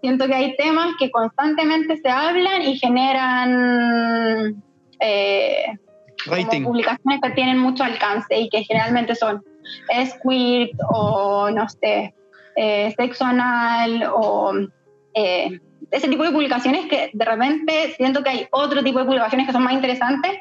siento que hay temas que constantemente se hablan y generan eh, publicaciones que tienen mucho alcance y que generalmente son squirt o no sé, eh, sexo anal o eh, ese tipo de publicaciones que de repente siento que hay otro tipo de publicaciones que son más interesantes.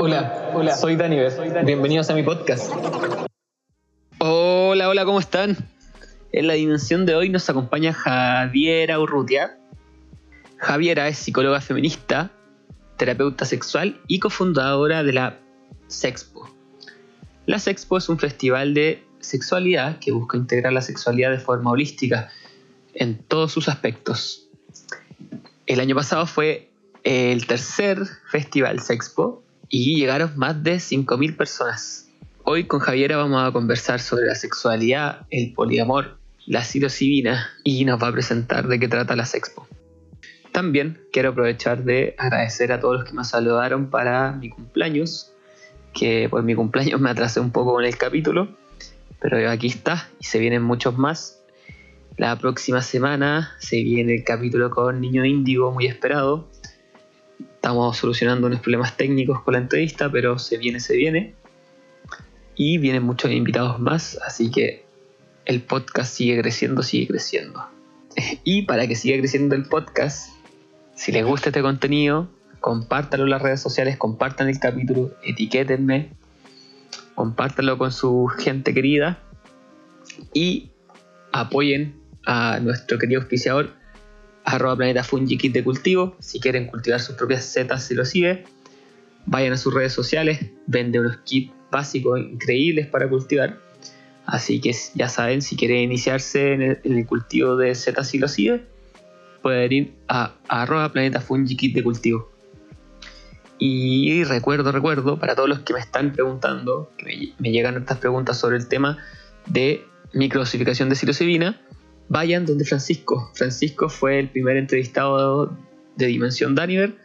Hola, hola, soy Daniel. Bienvenidos a mi podcast. Hola, hola, ¿cómo están? En la dimensión de hoy nos acompaña Javiera Urrutia. Javiera es psicóloga feminista, terapeuta sexual y cofundadora de la Sexpo. La Sexpo es un festival de sexualidad que busca integrar la sexualidad de forma holística en todos sus aspectos, el año pasado fue el tercer festival Sexpo y llegaron más de 5.000 personas. Hoy con Javiera vamos a conversar sobre la sexualidad, el poliamor, la psilocibina y nos va a presentar de qué trata la Sexpo. También quiero aprovechar de agradecer a todos los que me saludaron para mi cumpleaños, que por mi cumpleaños me atrasé un poco con el capítulo, pero aquí está y se vienen muchos más la próxima semana se viene el capítulo con Niño Índigo, muy esperado. Estamos solucionando unos problemas técnicos con la entrevista, pero se viene, se viene. Y vienen muchos invitados más, así que el podcast sigue creciendo, sigue creciendo. Y para que siga creciendo el podcast, si les gusta este contenido, compártanlo en las redes sociales, compartan el capítulo, etiquétenme, compártanlo con su gente querida y apoyen a nuestro querido auspiciador, arroba planeta Fungi Kit de cultivo. Si quieren cultivar sus propias setas sigue, vayan a sus redes sociales, vende unos kits básicos increíbles para cultivar. Así que ya saben, si quieren iniciarse en el, cultivo de setas si lo sigue, pueden ir a, arroba planeta Fungi Kit de cultivo. Y recuerdo, recuerdo, para todos los que me están preguntando, que me, me llegan estas preguntas sobre el tema de microdosificación de psilocibina, vayan donde Francisco. Francisco fue el primer entrevistado de Dimensión Daniver,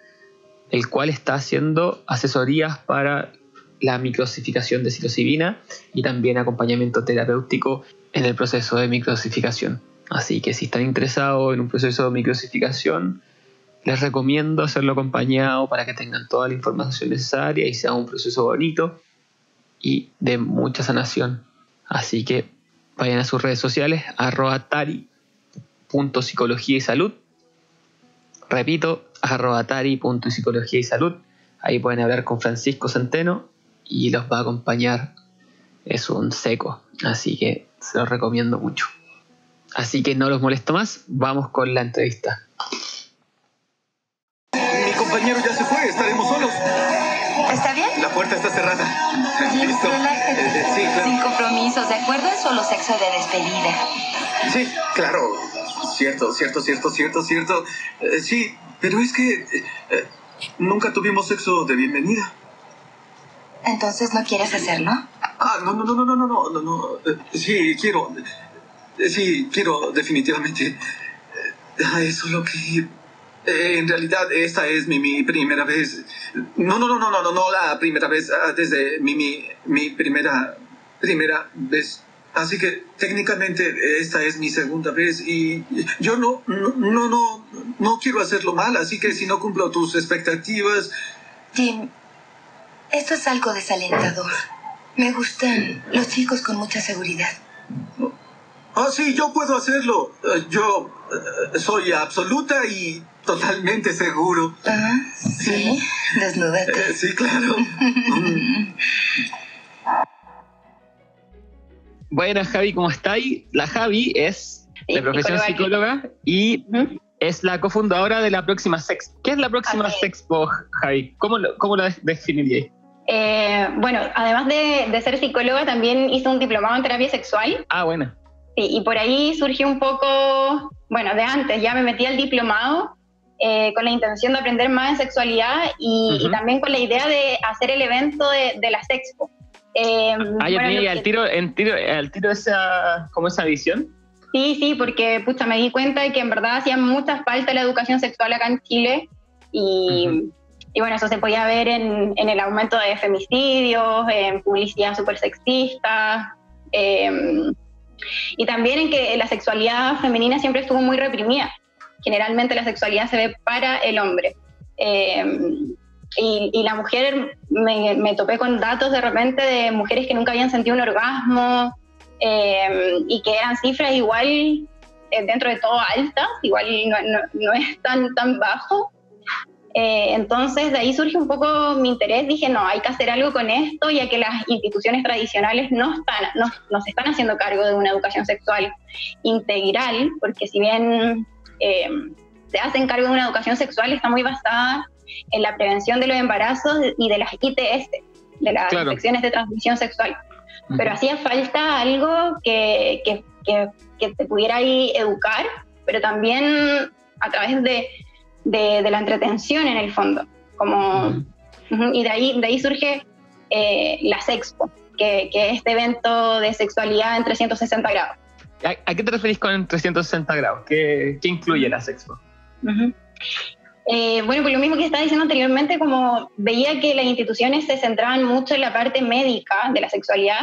el cual está haciendo asesorías para la microsificación de psilocibina y también acompañamiento terapéutico en el proceso de microsificación. Así que si están interesados en un proceso de microsificación, les recomiendo hacerlo acompañado para que tengan toda la información necesaria y sea un proceso bonito y de mucha sanación. Así que vayan a sus redes sociales, arroba tari.psicología y salud. Repito, arroba tari.psicología y salud. Ahí pueden hablar con Francisco Centeno y los va a acompañar. Es un seco, así que se los recomiendo mucho. Así que no los molesto más, vamos con la entrevista. Mi compañero ya se fue, estaremos solos. ¿Está bien? La puerta está cerrada. Listo. Compromisos, ¿de acuerdo? Es solo sexo de despedida. Sí, claro. Cierto, cierto, cierto, cierto, cierto. Eh, sí, pero es que eh, nunca tuvimos sexo de bienvenida. ¿Entonces no quieres hacerlo? Ah, no, no, no, no, no, no, no, no, no. sí, quiero. sí, quiero, definitivamente. Ah, eso es lo que eh, en realidad, esta es mi, mi, primera vez. No, no, no, no, no, no, no la primera vez, ah, desde mi, mi, mi primera, primera vez. Así que técnicamente esta es mi segunda vez y yo no, no, no, no, no quiero hacerlo mal, así que si no cumplo tus expectativas... Tim, esto es algo desalentador. Me gustan los chicos con mucha seguridad. Ah, sí, yo puedo hacerlo. Eh, yo eh, soy absoluta y totalmente seguro. Ah, sí, desnúdate. Eh, sí, claro. Buenas, Javi, ¿cómo estáis? La Javi es de profesión psicóloga, y es la cofundadora de la próxima Sex. ¿Qué es la próxima Sexpo, Javi? ¿Cómo, lo, cómo la definiríais? Eh, bueno, además de, de, ser psicóloga, también hice un diplomado en terapia sexual. Ah, bueno. Sí, y por ahí surgió un poco, bueno, de antes, ya me metí al diplomado eh, con la intención de aprender más en sexualidad y, también con la idea de hacer el evento de, de las expo. Eh, ah, ya tenía al tiro, en tiro, al tiro esa, como esa visión. Sí, sí, porque pucha, me di cuenta de que en verdad hacía mucha falta la educación sexual acá en Chile y, y bueno, eso se podía ver en, en, el aumento de femicidios, en publicidad súper sexista em, y también en que la sexualidad femenina siempre estuvo muy reprimida. Generalmente la sexualidad se ve para el hombre. Em, y, la mujer, me, topé con datos de repente de mujeres que nunca habían sentido un orgasmo em, y que eran cifras igual, eh, dentro de todo altas, igual no, es tan, tan bajo. Eh, entonces de ahí surge un poco mi interés, dije, no, hay que hacer algo con esto, ya que las instituciones tradicionales no, están, no, se están haciendo cargo de una educación sexual integral, porque si bien em, se hacen cargo de una educación sexual, está muy basada en la prevención de los embarazos y de las ITS, de las infecciones de transmisión sexual. Pero hacía falta algo que, que, que, te pudiera ahí educar, pero también a través de, de, la entretención en el fondo. Como, Y de ahí, de ahí surge eh, la Sexpo, que, que, es este evento de sexualidad en 360 grados. ¿A, qué te referís con 360 grados? ¿Qué, qué incluye la Sexpo? Eh, bueno, pues lo mismo que estaba diciendo anteriormente, como veía que las instituciones se centraban mucho en la parte médica de la sexualidad,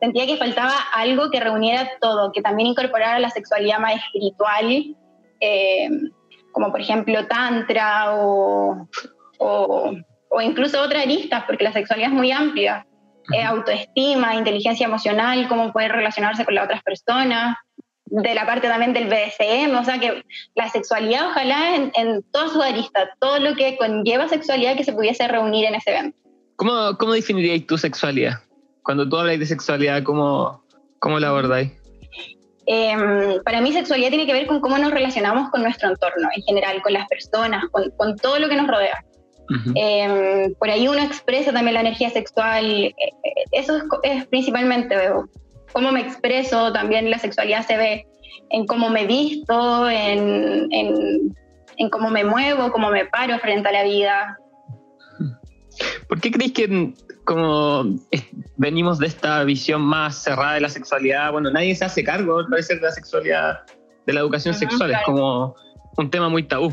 sentía que faltaba algo que reuniera todo, que también incorporara la sexualidad más espiritual, eh, como por ejemplo tantra o, o, incluso otras aristas, porque la sexualidad es muy amplia. Eh, autoestima, inteligencia emocional, cómo poder relacionarse con las otras personas, de la parte también del BDSM, o sea que la sexualidad ojalá en, en toda su arista, todo lo que conlleva sexualidad que se pudiese reunir en ese evento. ¿Cómo, cómo definiríais tu sexualidad? Cuando tú habláis de sexualidad, ¿cómo, cómo la abordáis? Em, para mí sexualidad tiene que ver con cómo nos relacionamos con nuestro entorno en general, con las personas, con, con todo lo que nos rodea. Em, por ahí uno expresa también la energía sexual, eh, eh, eso es, es principalmente, veo, cómo me expreso, también la sexualidad se ve en cómo me visto, en, en, cómo me muevo, cómo me paro frente a la vida. ¿Por qué creéis que como venimos de esta visión más cerrada de la sexualidad, bueno, nadie se hace cargo, al parecer, de la sexualidad, de la educación sexual, es como un tema muy tabú.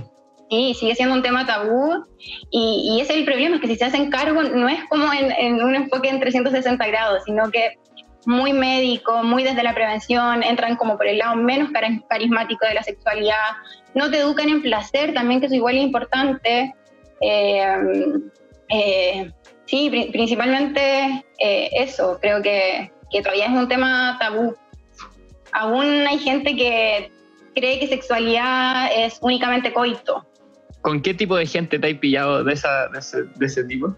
Sí, sigue siendo un tema tabú y, y, ese es el problema, es que si se hacen cargo no es como en, en un enfoque en 360 grados, sino que muy médico, muy desde la prevención, entran como por el lado menos carismático de la sexualidad, no te educan en placer también, que es igual importante. Eh, eh, sí, principalmente eh, eso, creo que, que todavía es un tema tabú. Aún hay gente que cree que sexualidad es únicamente coito. ¿Con qué tipo de gente te has pillado de, esa, de, ese, de ese tipo?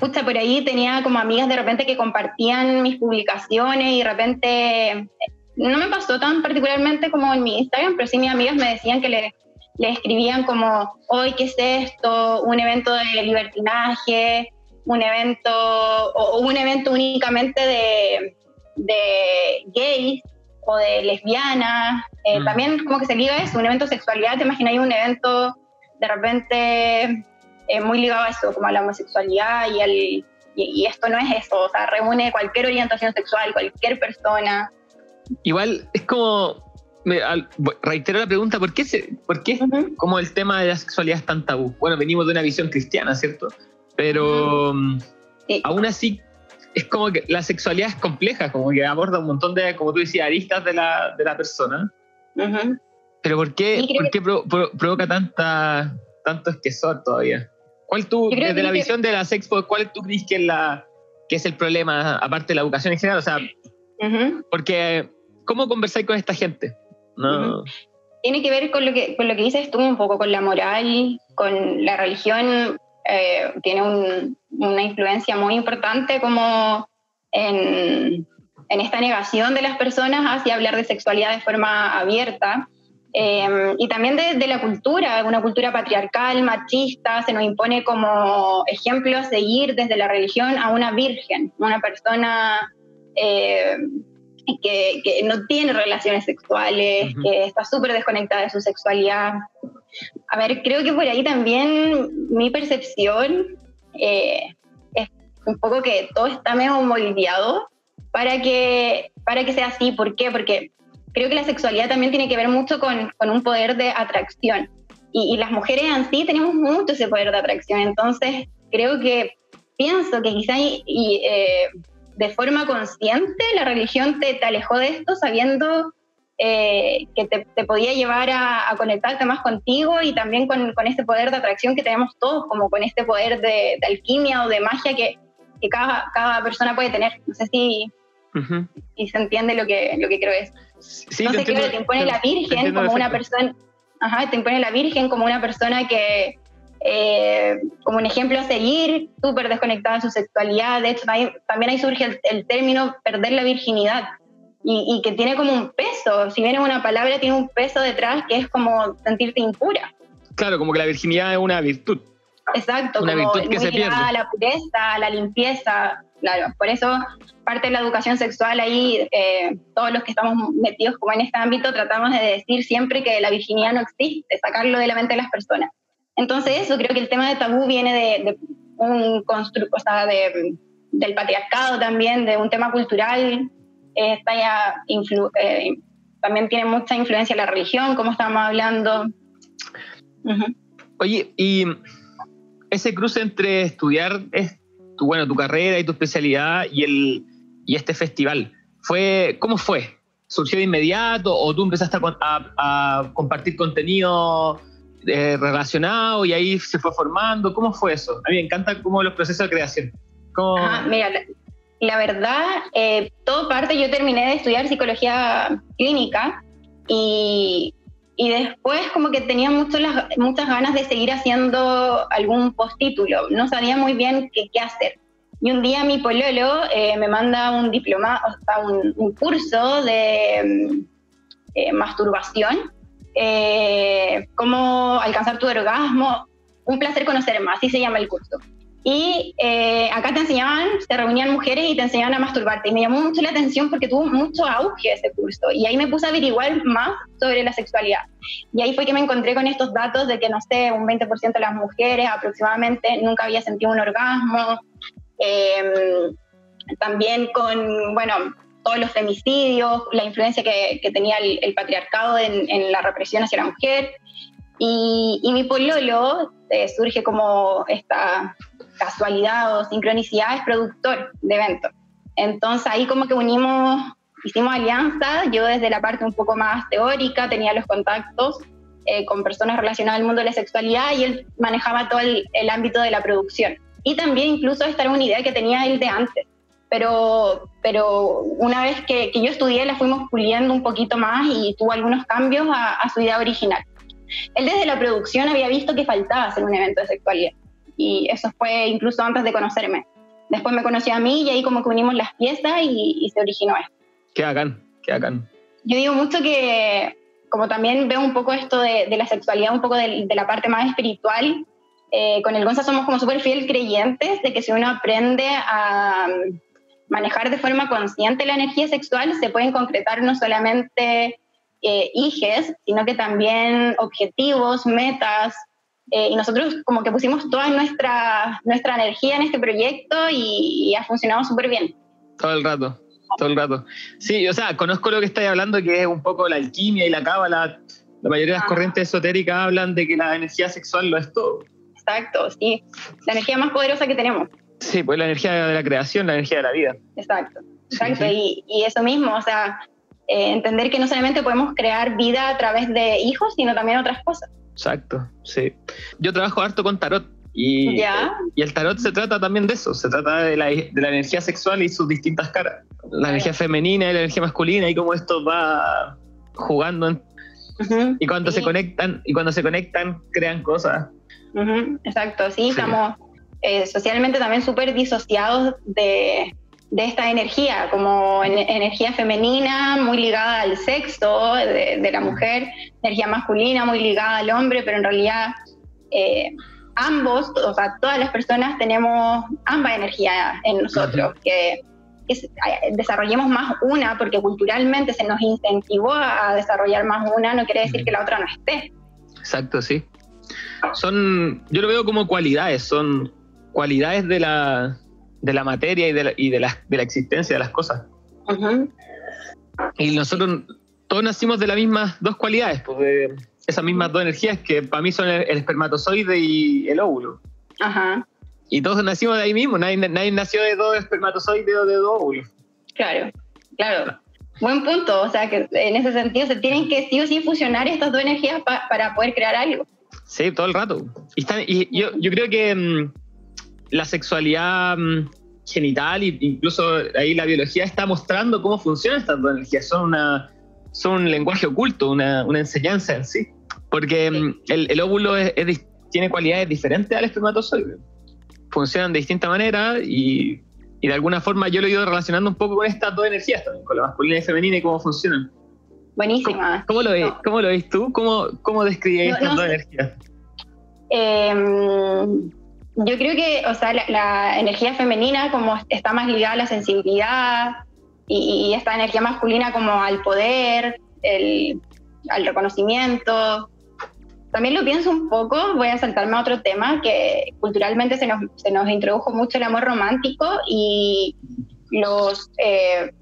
Pucha, por ahí tenía como amigas de repente que compartían mis publicaciones y de repente, no me pasó tan particularmente como en mi Instagram, pero sí mis amigas me decían que le, le escribían como, hoy, ¿qué es esto? Un evento de libertinaje, un evento, o, un evento únicamente de, de gays o de lesbianas. Eh, mm. También como que se liga eso, un evento de sexualidad, te imaginas un evento de repente eh, muy ligado a eso, como a la homosexualidad y, al, y, esto no es eso, o sea, reúne cualquier orientación sexual, cualquier persona. Igual es como, me, reitero la pregunta, ¿por qué, se, por qué como el tema de la sexualidad es tan tabú? Bueno, venimos de una visión cristiana, ¿cierto? Pero mm, aún así es como que la sexualidad es compleja, como que aborda un montón de, como tú decías, aristas de la, de la persona. Pero ¿por qué, ¿por qué provoca tanta, tanto esquezor todavía? ¿Cuál tú, desde la visión de las expo, cuál tú crees que es, la, que es el problema, aparte de la educación en general? O sea, porque, ¿cómo conversáis con esta gente? No. Tiene que ver con lo que, con lo que dices tú, un poco con la moral, con la religión, eh, tiene una influencia muy importante como en, en, esta negación de las personas hacia hablar de sexualidad de forma abierta. Em, y también de, la cultura, una cultura patriarcal, machista, se nos impone como ejemplo a seguir desde la religión a una virgen, una persona eh, que, que no tiene relaciones sexuales, que está súper desconectada de su sexualidad. A ver, creo que por ahí también mi percepción eh, es un poco que todo está medio moldeado para que, para que sea así. ¿Por qué? Porque creo que la sexualidad también tiene que ver mucho con, con un poder de atracción. Y, las mujeres en sí tenemos mucho ese poder de atracción. Entonces, creo que pienso que quizá y, eh, de forma consciente la religión te, te alejó de esto sabiendo eh, que te, podía llevar a, conectarte más contigo y también con, con, este poder de atracción que tenemos todos, como con este poder de, alquimia o de magia que, que, cada, cada persona puede tener. No sé si, se entiende lo que, lo que creo es. Sí, Entonces creo que te impone la Virgen como una persona, ajá, te impone la Virgen como una persona que, eh, como un ejemplo a seguir, súper desconectada de su sexualidad. De hecho, también, ahí surge el, el, término perder la virginidad, y, que tiene como un peso. Si viene una palabra, tiene un peso detrás que es como sentirte impura. Claro, como que la virginidad es una virtud. Exacto, una virtud que se pierde. A la pureza, a la limpieza. Claro, por eso parte de la educación sexual ahí, eh, todos los que estamos metidos como en este ámbito, tratamos de decir siempre que la virginidad no existe, sacarlo de la mente de las personas. Entonces eso, creo que el tema de tabú viene de, un constructo, o sea, de, del patriarcado también, de un tema cultural está ya eh, también tiene mucha influencia la religión, como estábamos hablando. Oye, y ese cruce entre estudiar es tu, bueno, tu carrera y tu especialidad y, el, y este festival, fue, ¿cómo fue? ¿Surgió de inmediato o tú empezaste a, compartir contenido eh, relacionado y ahí se fue formando? ¿Cómo fue eso? A mí me encanta cómo los procesos de creación. mira, la verdad, eh, todo parte, yo terminé de estudiar psicología clínica y, después como que tenía muchas muchas ganas de seguir haciendo algún postítulo, no sabía muy bien qué, qué hacer. Y un día mi pololo eh, me manda un diploma, o sea, un, curso de mm, eh, masturbación, cómo alcanzar tu orgasmo, un placer conocer más, así se llama el curso. Y eh, acá te enseñaban, se reunían mujeres y te enseñaban a masturbarte. Y me llamó mucho la atención porque tuvo mucho auge ese curso. Y ahí me puse a averiguar más sobre la sexualidad. Y ahí fue que me encontré con estos datos de que, no sé, un 20% de las mujeres aproximadamente nunca había sentido un orgasmo. Em, también con, bueno, todos los femicidios, la influencia que, que tenía el, patriarcado en, en, la represión hacia la mujer. Y, y mi pololo eh, surge como esta casualidad o sincronicidad es productor de eventos. Entonces ahí como que unimos, hicimos alianza, yo desde la parte un poco más teórica tenía los contactos eh, con personas relacionadas al mundo de la sexualidad y él manejaba todo el, ámbito de la producción. Y también incluso esta era una idea que tenía él de antes, pero, pero una vez que, que yo estudié la fuimos puliendo un poquito más y tuvo algunos cambios a, a su idea original. Él desde la producción había visto que faltaba hacer un evento de sexualidad y eso fue incluso antes de conocerme. Después me conoció a mí y ahí como que unimos las piezas y, se originó esto. Qué hagan, qué hagan. Yo digo mucho que, como también veo un poco esto de, la sexualidad, un poco de, la parte más espiritual, eh, con el Gonza somos como súper fiel creyentes de que si uno aprende a manejar de forma consciente la energía sexual, se pueden concretar no solamente eh, hijes, sino que también objetivos, metas, eh, y nosotros como que pusimos toda nuestra, nuestra energía en este proyecto y, ha funcionado súper bien. Todo el rato, todo el rato. Sí, o sea, conozco lo que estáis hablando, que es un poco la alquimia y la cábala. La mayoría de las corrientes esotéricas hablan de que la energía sexual lo es todo. Exacto, sí. La energía más poderosa que tenemos. Sí, pues la energía de la creación, la energía de la vida. Exacto, exacto. Y, y, eso mismo, o sea, eh, entender que no solamente podemos crear vida a través de hijos, sino también otras cosas. Exacto, sí. Yo trabajo harto con tarot y, y el tarot se trata también de eso, se trata de la, de la energía sexual y sus distintas caras. La energía femenina y la energía masculina y cómo esto va jugando. y cuando se conectan, y cuando se conectan, crean cosas. Exacto, sí, estamos eh, socialmente también súper disociados de, de esta energía, como energía femenina muy ligada al sexo de, la mujer, energía masculina muy ligada al hombre, pero en realidad eh, ambos, o sea, todas las personas tenemos ambas energías en nosotros, que, que desarrollemos más una, porque culturalmente se nos incentivó a desarrollar más una, no quiere decir que la otra no esté. Exacto, sí. Son, yo lo veo como cualidades, son cualidades de la, de la materia y de la, y de la, de la existencia de las cosas. Y nosotros todos nacimos de las mismas dos cualidades, pues de esas mismas dos energías que para mí son el, espermatozoide y el óvulo. Ajá. Y todos nacimos de ahí mismo, nadie, nadie nació de dos espermatozoides o de dos óvulos. Claro, claro. Buen punto, o sea que en ese sentido se tienen que sí o sí fusionar estas dos energías para poder crear algo. Sí, todo el rato. Y, y yo, yo, creo que mm, la sexualidad mm, genital e incluso ahí la biología está mostrando cómo funcionan estas dos energías. Son, una, son un lenguaje oculto, una, una enseñanza en sí. Porque mm, el, el, óvulo tiene cualidades diferentes al espermatozoide. Funcionan de distinta manera y y de alguna forma yo lo he ido relacionando un poco con estas dos energías también, con la masculina y femenina y cómo funcionan. Buenísima. ¿Cómo, lo, ves, ¿cómo lo ves tú? ¿Cómo, cómo describías estas dos energías? Em, yo creo que, o sea, la, energía femenina como está más ligada a la sensibilidad y, esta energía masculina como al poder, el, al reconocimiento, también lo pienso un poco, voy a saltarme a otro tema, que culturalmente se nos, se nos introdujo mucho el amor romántico y los, eh,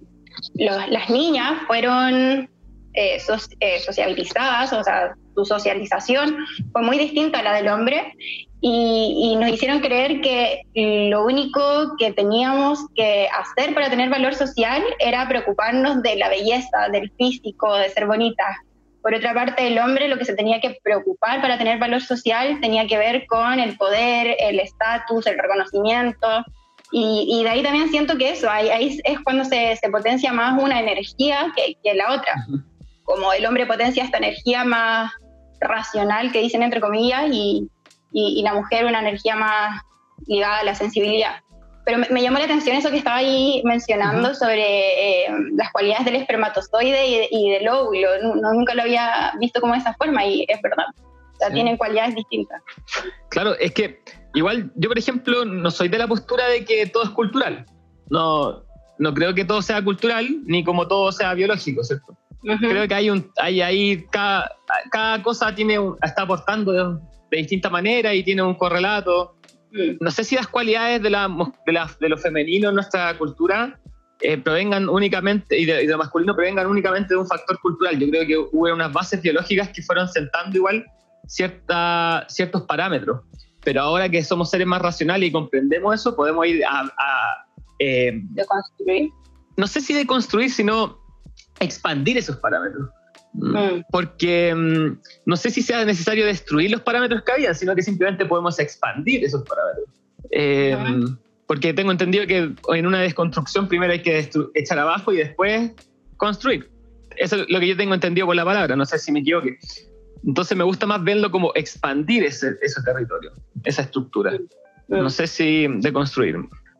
las niñas fueron eh, eh, sociabilizadas, o sea, su socialización fue muy distinta a la del hombre y, y, nos hicieron creer que lo único que teníamos que hacer para tener valor social era preocuparnos de la belleza, del físico, de ser bonita. Por otra parte, el hombre lo que se tenía que preocupar para tener valor social tenía que ver con el poder, el estatus, el reconocimiento. Y, de ahí también siento que eso, ahí, ahí es cuando se, se, potencia más una energía que, que la otra. Como el hombre potencia esta energía más racional, que dicen entre comillas, y, y, y la mujer una energía más ligada a la sensibilidad. Pero me, llamó la atención eso que estaba ahí mencionando sobre eh, las cualidades del espermatozoide y, del óvulo. nunca lo había visto como de esa forma y es verdad. O sea, tienen cualidades distintas. Claro, es que igual yo, por ejemplo, no soy de la postura de que todo es cultural. No, no creo que todo sea cultural, ni como todo sea biológico, ¿cierto? Creo que hay un, hay ahí, cada, cada cosa tiene está aportando de, de distinta manera y tiene un correlato. Mm. no sé si las cualidades de, la, de, lo femenino en nuestra cultura eh, provengan únicamente, y de, lo masculino provengan únicamente de un factor cultural. Yo creo que hubo unas bases biológicas que fueron sentando igual cierta, ciertos parámetros. Pero ahora que somos seres más racionales y comprendemos eso, podemos ir a... Eh, ¿De construir? No sé si de construir, sino expandir esos parámetros. Mm. Porque mm, no sé si sea necesario destruir los parámetros que había, sino que simplemente podemos expandir esos parámetros. Eh, porque tengo entendido que en una desconstrucción primero hay que echar abajo y después construir. Eso es lo que yo tengo entendido por la palabra, no sé si me equivoqué. Entonces me gusta más verlo como expandir ese, ese territorio, esa estructura. No sé si deconstruir.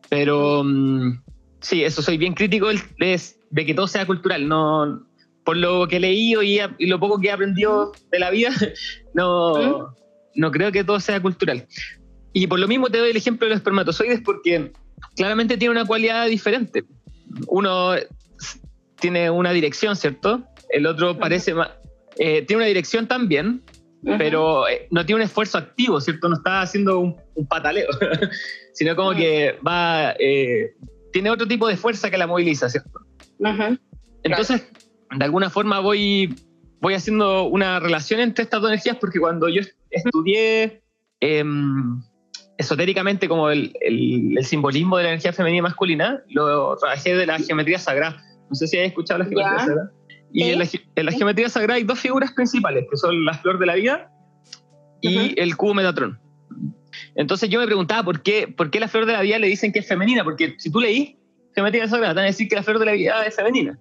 Pero mm, sí, eso soy bien crítico de, de que todo sea cultural. No, por lo que he leído y, lo poco que he aprendido de la vida, no, no creo que todo sea cultural. Y por lo mismo te doy el ejemplo de los espermatozoides porque claramente tiene una cualidad diferente. Uno tiene una dirección, ¿cierto? El otro parece más... Eh, tiene una dirección también, pero eh, no tiene un esfuerzo activo, ¿cierto? No está haciendo un, pataleo, sino como que va... Eh, tiene otro tipo de fuerza que la moviliza, ¿cierto? Entonces, de alguna forma voy, voy haciendo una relación entre estas dos energías porque cuando yo estudié em, esotéricamente como el, el, simbolismo de la energía femenina y masculina, lo trabajé de la geometría sagrada. No sé si has escuchado la geometría sagrada. Y en, la, geometría sagrada hay dos figuras principales, que son la flor de la vida y el cubo Metatron. Entonces yo me preguntaba por qué, por qué la flor de la vida le dicen que es femenina, porque si tú leís geometría sagrada, te van a decir que la flor de la vida es femenina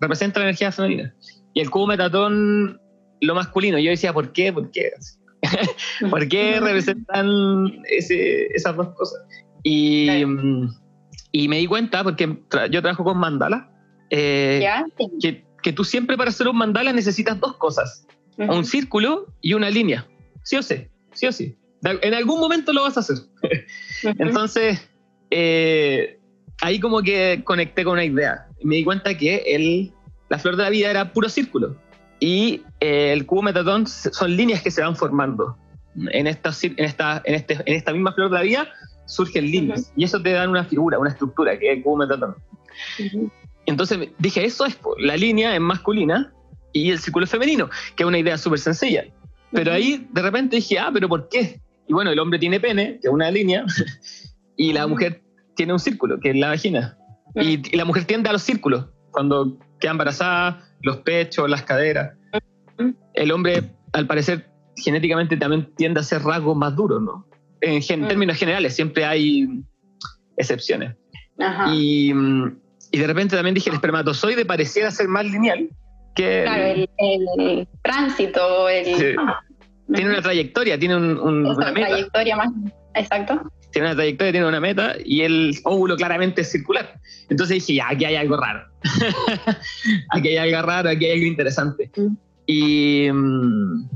representa la energía femenina. Y el cubo metatón, lo masculino. Yo decía, ¿por qué? ¿Por qué? ¿Por qué representan esas dos cosas? Y, y, me di cuenta, porque yo trabajo con mandala, eh, que, que, tú siempre para hacer un mandala necesitas dos cosas, un círculo y una línea, sí o sí, sí o sí. En algún momento lo vas a hacer. Entonces, eh, ahí como que conecté con una idea. Me di cuenta que el, la flor de la vida era puro círculo. Y eh, el cubo metatón son líneas que se van formando. En esta, en, esta, en, este, en esta misma flor de la vida surgen líneas. Y eso te da una figura, una estructura, que es el cubo metatón. Entonces dije, eso es, la línea es masculina y el círculo es femenino, que es una idea súper sencilla. Pero ahí de repente dije, ah, pero ¿por qué? Y bueno, el hombre tiene pene, que es una línea, y la mujer tiene un círculo, que es la vagina. Y, la mujer tiende a los círculos, cuando queda embarazada, los pechos, las caderas. El hombre, al parecer, genéticamente también tiende a ser rasgos más duros, ¿no? En, términos generales, siempre hay excepciones. Y, y, de repente también dije, el espermatozoide pareciera ser más lineal que... Claro, el, tránsito, el... Tiene una trayectoria, tiene un, una meta. trayectoria más, exacto. Tiene una trayectoria, tiene una meta y el óvulo claramente es circular. Entonces dije, ya, aquí hay algo raro. aquí hay algo raro, aquí hay algo interesante. Mm. Y, mm,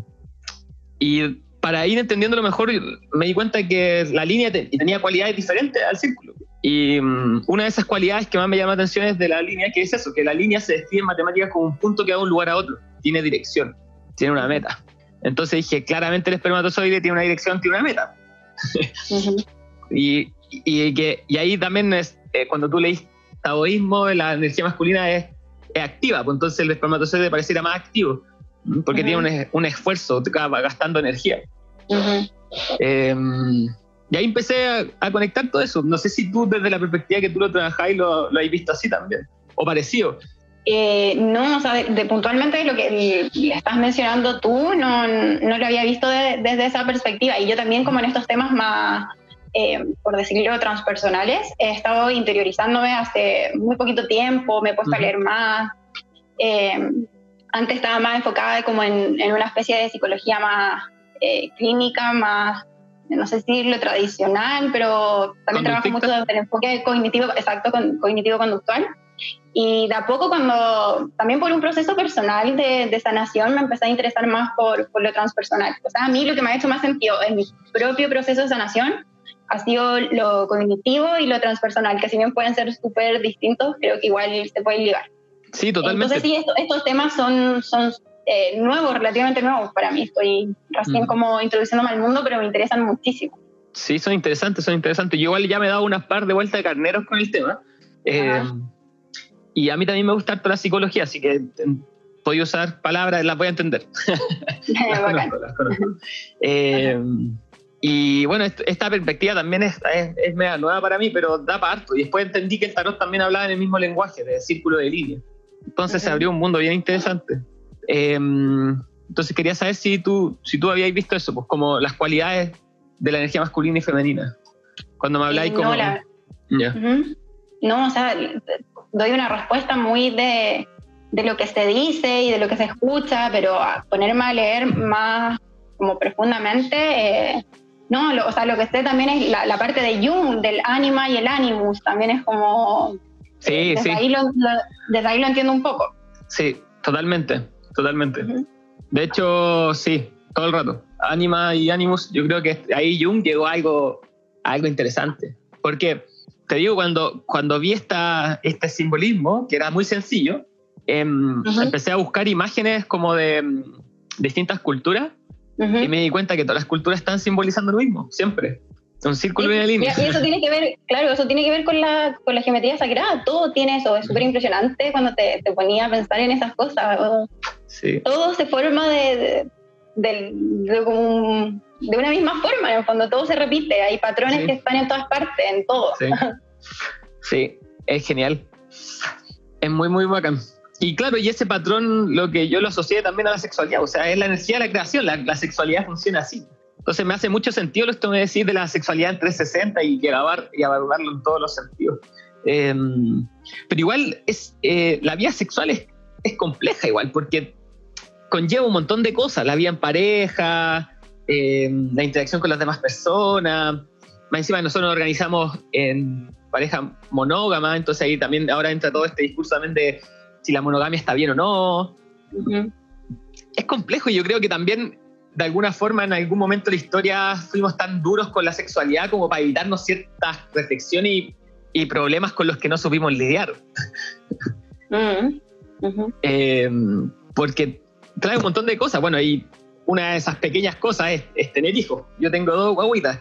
y para ir entendiendo lo mejor, me di cuenta que la línea tenía cualidades diferentes al círculo. Y mm, una de esas cualidades que más me llama la atención es de la línea, que es eso, que la línea se describe en matemáticas como un punto que va de un lugar a otro, tiene dirección, tiene una meta. Entonces dije, claramente el espermatozoide tiene una dirección, tiene una meta. Y, y, que, y ahí también es, eh, cuando tú leís taoísmo, la energía masculina es, es activa, pues entonces el espermatozoide pareciera más activo, porque tiene un, un, esfuerzo, va gastando energía. Em, y ahí empecé a, conectar todo eso. No sé si tú desde la perspectiva que tú lo trabajáis lo, lo has visto así también, o parecido. Eh, no, o sea, de, puntualmente lo que estás mencionando tú, no, no lo había visto desde esa perspectiva. Y yo también, como en estos temas más, eh, por decirlo, transpersonales, he estado interiorizándome hace muy poquito tiempo, me he puesto a leer más. Eh, antes estaba más enfocada como en, en, una especie de psicología más clínica, más, no sé si lo tradicional, pero también trabajo mucho desde el enfoque cognitivo, exacto, cognitivo-conductual. Y de a poco, cuando también por un proceso personal de, de sanación, me empecé a interesar más por, por, lo transpersonal. O sea, a mí lo que me ha hecho más sentido en mi propio proceso de sanación ha sido lo cognitivo y lo transpersonal, que si bien pueden ser súper distintos, creo que igual se pueden ligar. Sí, totalmente. Entonces, sí, estos temas son, son eh, nuevos, relativamente nuevos para mí. Estoy recién mm. como introduciéndome al mundo, pero me interesan muchísimo. Sí, son interesantes, son interesantes. Yo igual ya me he dado unas par de vueltas de carneros con el tema. Eh, y a mí también me gusta toda la psicología, así que voy usar palabras, las voy a entender. Eh, y bueno, esta perspectiva también es, es, es media nueva para mí, pero da parto. Y después entendí que el tarot también hablaba en el mismo lenguaje, de círculo de línea. Entonces se abrió un mundo bien interesante. Eh, entonces quería saber si tú, si tú habías visto eso, pues como las cualidades de la energía masculina y femenina. Cuando me habláis como... No, o sea, doy una respuesta muy de, de, lo que se dice y de lo que se escucha, pero a ponerme a leer más como profundamente, eh, no, o sea, lo que sé también es la, parte de Jung, del anima y el animus, también es como... Sí, eh, desde Ahí lo, desde ahí lo entiendo un poco. Sí, totalmente, totalmente. De hecho, sí, todo el rato. Anima y animus, yo creo que ahí Jung llegó a algo, algo interesante. Porque te digo, cuando, cuando vi esta, este simbolismo, que era muy sencillo, em, empecé a buscar imágenes como de em, distintas culturas y me di cuenta que todas las culturas están simbolizando lo mismo, siempre. Un círculo y una línea. Y eso tiene que ver, claro, eso tiene que ver con la, con la geometría sagrada. Todo tiene eso. Es súper impresionante cuando te, te ponía a pensar en esas cosas. Sí. Todo se forma de, de, de, una misma forma, en el fondo. Todo se repite. Hay patrones que están en todas partes, en todo. Sí. sí, es genial. Es muy, muy bacán. Y claro, y ese patrón lo que yo lo asocié también a la sexualidad, o sea, es la energía de la creación, la, la sexualidad funciona así. Entonces me hace mucho sentido lo que me decís de la sexualidad en 360 y grabar y abordarlo en todos los sentidos. Em, pero igual es, eh, la vida sexual es, es, compleja igual, porque conlleva un montón de cosas, la vida en pareja, em, la interacción con las demás personas, más encima nosotros nos organizamos en pareja monógama, entonces ahí también ahora entra todo este discurso también de si la monogamia está bien o no. Es complejo y yo creo que también de alguna forma en algún momento de la historia fuimos tan duros con la sexualidad como para evitarnos ciertas reflexiones y, y problemas con los que no supimos lidiar. Mm, eh, porque trae un montón de cosas. Bueno, y una de esas pequeñas cosas es, tener hijos. Yo tengo dos guaguitas.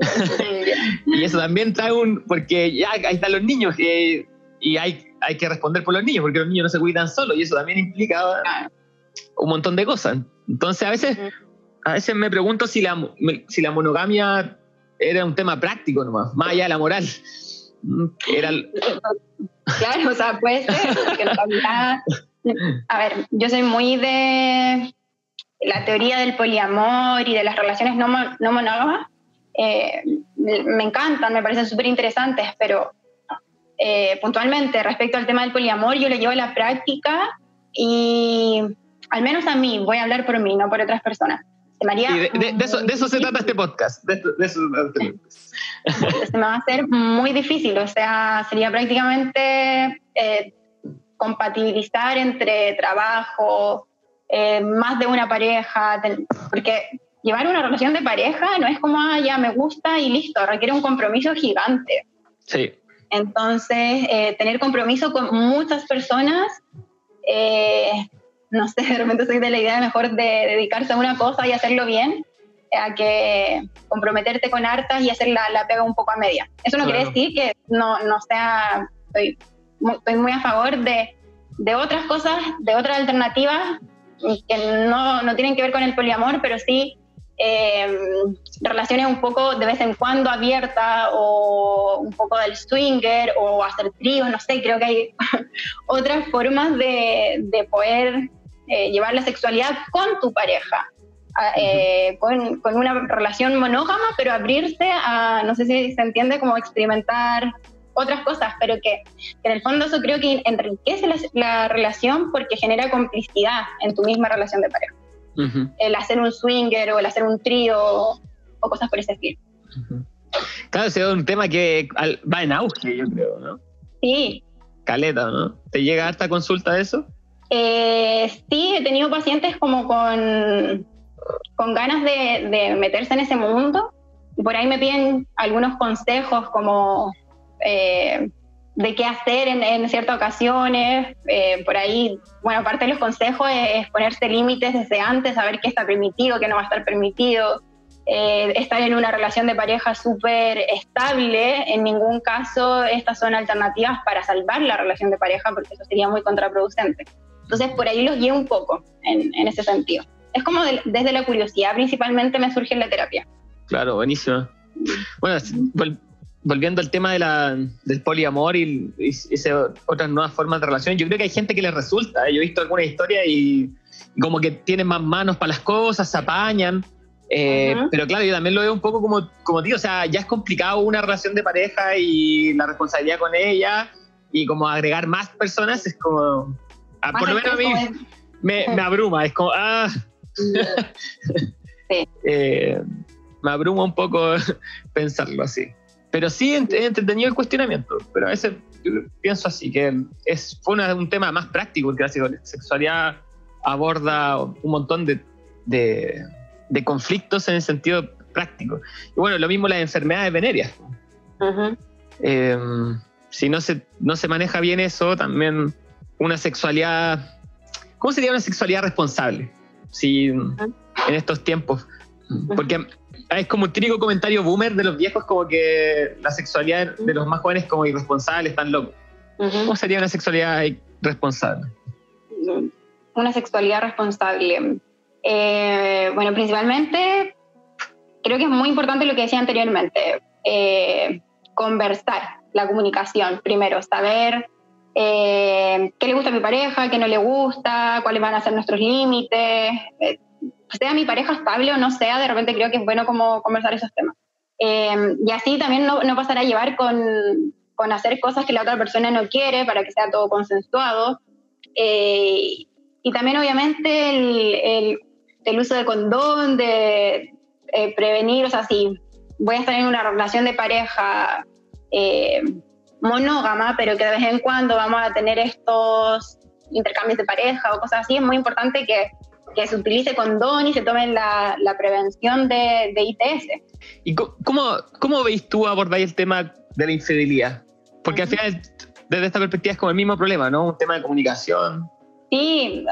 y eso también trae un. Porque ya ahí están los niños y hay, hay que responder por los niños, porque los niños no se cuidan solos y eso también implica un montón de cosas. Entonces, a veces, a veces me pregunto si la, si la monogamia era un tema práctico nomás, más allá de la moral. Era... Claro, o sea, puede ser, a ver, yo soy muy de la teoría del poliamor y de las relaciones no, no monógamas. Eh, me encantan, me parecen súper interesantes, pero eh, puntualmente respecto al tema del poliamor, yo lo llevo a la práctica y al menos a mí, voy a hablar por mí, no por otras personas. María, de, eso, se trata este podcast. De, eso se me va a hacer muy difícil, o sea, sería prácticamente eh, compatibilizar entre trabajo, eh, más de una pareja, porque llevar una relación de pareja no es como, ah, ya me gusta y listo, requiere un compromiso gigante. Sí. Entonces, eh, tener compromiso con muchas personas, eh, no sé, de repente soy de la idea mejor de dedicarse a una cosa y hacerlo bien, a que comprometerte con hartas y hacer la, la pega un poco a media. Eso no quiere decir que no, no sea, estoy estoy muy a favor de, de otras cosas, de otras alternativas que no, no, tienen que ver con el poliamor, pero sí eh, relaciones un poco de vez en cuando abiertas o un poco del swinger o hacer tríos, no sé, creo que hay otras formas de, de poder eh, llevar la sexualidad con tu pareja. Eh, con, con, una relación monógama, pero abrirse a, no sé si se entiende, como experimentar otras cosas, pero que, en el fondo eso creo que enriquece la, relación porque genera complicidad en tu misma relación de pareja. El hacer un swinger o el hacer un trío o cosas por ese estilo. Claro, ese es un tema que va en auge, yo creo, ¿no? Sí. Caleta, ¿no? ¿Te llega esta consulta de eso? Eh, sí, he tenido pacientes como con, con ganas de, de meterse en ese mundo. Y por ahí me piden algunos consejos como eh, de qué hacer en, ciertas ocasiones. Eh, por ahí, bueno, parte de los consejos es, ponerse límites desde antes, saber qué está permitido, qué no va a estar permitido. Eh, estar en una relación de pareja súper estable, en ningún caso estas son alternativas para salvar la relación de pareja, porque eso sería muy contraproducente. Entonces, por ahí los guío un poco en, ese sentido. Es como desde la curiosidad principalmente me surge la terapia. Claro, buenísimo. Bueno, volviendo al tema de la, del poliamor y, otras nuevas formas de relación, yo creo que hay gente que le resulta. ¿eh? Yo he visto algunas historias y como que tienen más manos para las cosas, se apañan. Eh, pero claro, yo también lo veo un poco como, como tío, o sea, ya es complicado una relación de pareja y la responsabilidad con ella y como agregar más personas es como, ah, por lo menos a mí me, me, abruma, es como, ah, sí. eh, me abruma un poco pensarlo así. Pero sí he entretenido el cuestionamiento, pero a veces pienso así, que es, fue un tema más práctico, porque la sexualidad aborda un montón de, de, conflictos en el sentido práctico. Y bueno, lo mismo las enfermedades venéreas. Em, si no se, no se maneja bien eso, también una sexualidad, ¿cómo sería una sexualidad responsable? Si en estos tiempos, porque es como un típico comentario boomer de los viejos, como que la sexualidad de los más jóvenes como irresponsable, están locos. ¿Cómo sería una sexualidad responsable? Una sexualidad responsable. Eh, bueno, principalmente creo que es muy importante lo que decía anteriormente, eh, conversar, la comunicación, primero, saber eh, qué le gusta a mi pareja, qué no le gusta, cuáles van a ser nuestros límites, sea mi pareja estable o no sea, de repente creo que es bueno como conversar esos temas. Em, y así también no, no, pasar a llevar con, con, hacer cosas que la otra persona no quiere para que sea todo consensuado. Eh, y también obviamente el, el, uso de condón, de eh, prevenir, o sea, si voy a estar en una relación de pareja eh, monógama, pero que de vez en cuando vamos a tener estos intercambios de pareja o cosas así, es muy importante que que se utilice condón y se tome la, la prevención de, de, ITS. ¿Y cómo, cómo veis tú abordar el tema de la infidelidad? Porque al final, desde esta perspectiva es como el mismo problema, ¿no? Un tema de comunicación. Sí,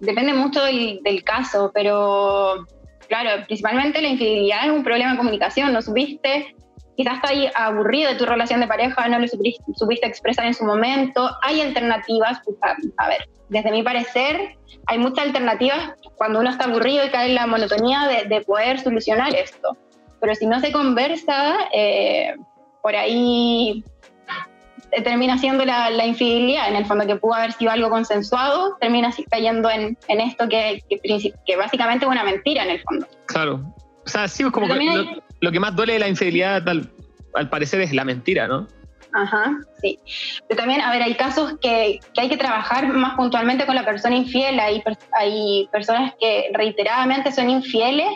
depende mucho del, del caso, pero claro, principalmente la infidelidad es un problema de comunicación, no supiste quizás está ahí aburrido de tu relación de pareja, no lo supiste, expresar en su momento. Hay alternativas, pues, a, ver, desde mi parecer, hay muchas alternativas cuando uno está aburrido y cae en la monotonía de, poder solucionar esto. Pero si no se conversa, eh, por ahí termina siendo la, infidelidad, en el fondo que pudo haber sido algo consensuado, termina cayendo en, esto que, que, básicamente es una mentira en el fondo. Claro. O sea, sí, es como que lo que más duele de la infidelidad, al, parecer, es la mentira, ¿no? Ajá, sí. Pero también, a ver, hay casos que, hay que trabajar más puntualmente con la persona infiel. Hay, hay personas que reiteradamente son infieles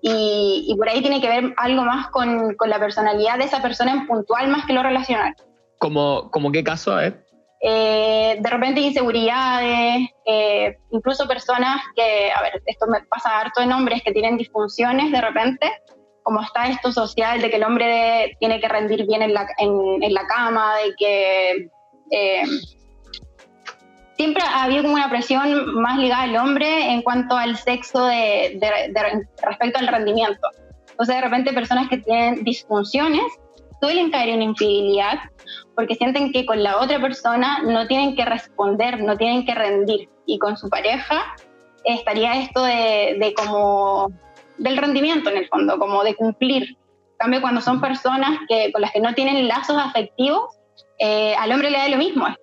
y, por ahí tiene que ver algo más con, la personalidad de esa persona en puntual más que lo relacional. ¿Como, como qué caso? A ver. Eh, de repente inseguridades, eh, incluso personas que, a ver, esto me pasa harto de hombres que tienen disfunciones de repente como está esto social de que el hombre tiene que rendir bien en la, en, la cama, de que eh, siempre ha habido como una presión más ligada al hombre en cuanto al sexo de, respecto al rendimiento. Entonces de repente personas que tienen disfunciones suelen caer en infidelidad porque sienten que con la otra persona no tienen que responder, no tienen que rendir. Y con su pareja estaría esto de, de como del rendimiento en el fondo, como de cumplir. En cambio, cuando son personas que, con las que no tienen lazos afectivos, eh, al hombre le da lo mismo esto.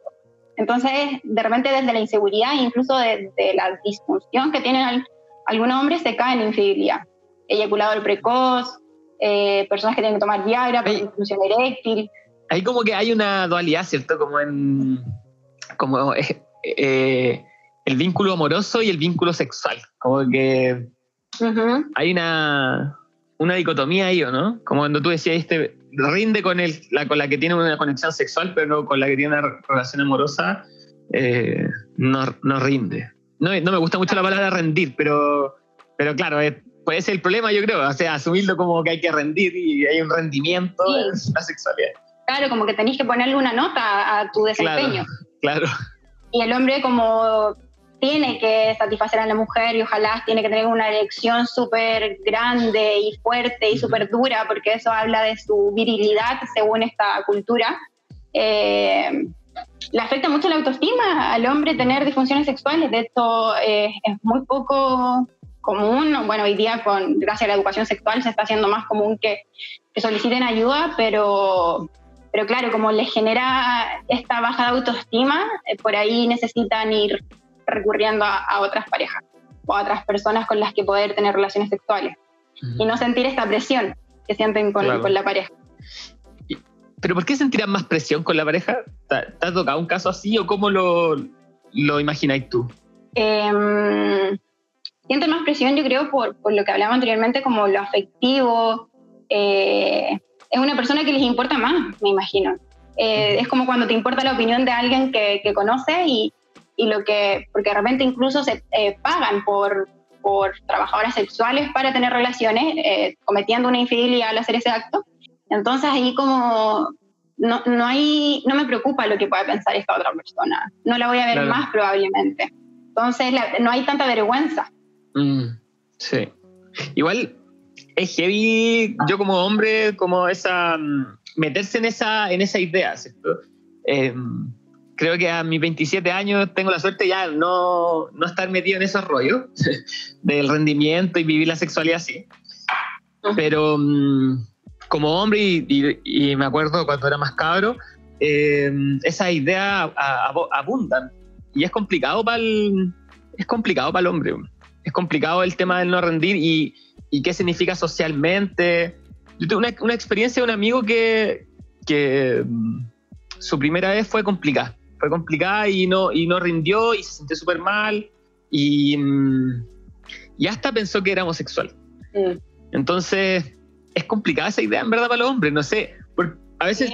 Entonces, de repente desde la inseguridad, incluso de, la disfunción que tienen algunos hombres, se caen en infidelidad. Eyaculador precoz, eh, personas que tienen que tomar Viagra por disfunción eréctil. Ahí como que hay una dualidad, ¿cierto? Como en... Como eh, el vínculo amoroso y el vínculo sexual. Como que hay una, una dicotomía ahí, ¿o no? Como cuando tú decías, este, rinde con, el, la, con la que tiene una conexión sexual, pero no con la que tiene una relación amorosa, eh, no, no, rinde. No, no, me gusta mucho la palabra rendir, pero, pero claro, puede ser el problema, yo creo. O sea, asumirlo como que hay que rendir y hay un rendimiento en la sexualidad. Claro, como que tenéis que ponerle una nota a tu desempeño. claro. Y el hombre como tiene que satisfacer a la mujer y ojalá tiene que tener una elección súper grande y fuerte y súper dura, porque eso habla de su virilidad según esta cultura. Eh, le afecta mucho la autoestima al hombre tener disfunciones sexuales. De hecho, eh, es muy poco común. Bueno, hoy día, con, gracias a la educación sexual, se está haciendo más común que, que soliciten ayuda, pero, pero claro, como les genera esta baja de autoestima, eh, por ahí necesitan ir recurriendo a, otras parejas o a otras personas con las que poder tener relaciones sexuales y no sentir esta presión que sienten con, la pareja. ¿Pero por qué sentirán más presión con la pareja? ¿Te, has tocado un caso así o cómo lo, lo imagináis tú? Eh, sienten más presión, yo creo, por, por, lo que hablaba anteriormente, como lo afectivo. Eh, es una persona que les importa más, me imagino. Eh, es como cuando te importa la opinión de alguien que, que conoces y, y lo que, porque de repente incluso se eh, pagan por, por trabajadoras sexuales para tener relaciones, eh, cometiendo una infidelidad al hacer ese acto. Entonces ahí como no, no, hay, no me preocupa lo que pueda pensar esta otra persona, no la voy a ver más probablemente. Entonces no hay tanta vergüenza. Mm, sí. Igual es heavy, yo como hombre, como esa, mm, meterse en esa, en esa idea, ¿cierto? Eh, creo que a mis 27 años tengo la suerte ya no, no estar metido en esos rollos del rendimiento y vivir la sexualidad así. Pero mm, como hombre, y, me acuerdo cuando era más cabro, eh, esas ideas abundan. Y es complicado para el, es complicado para el hombre. Es complicado el tema del no rendir y, y qué significa socialmente. Yo tuve una, una experiencia de un amigo que, que mm, su primera vez fue complicada fue complicada y no, y no rindió y se sintió súper mal. Y, mm, y, hasta pensó que era homosexual. Mm. Entonces, es complicada esa idea en verdad para los hombres, no sé, porque a veces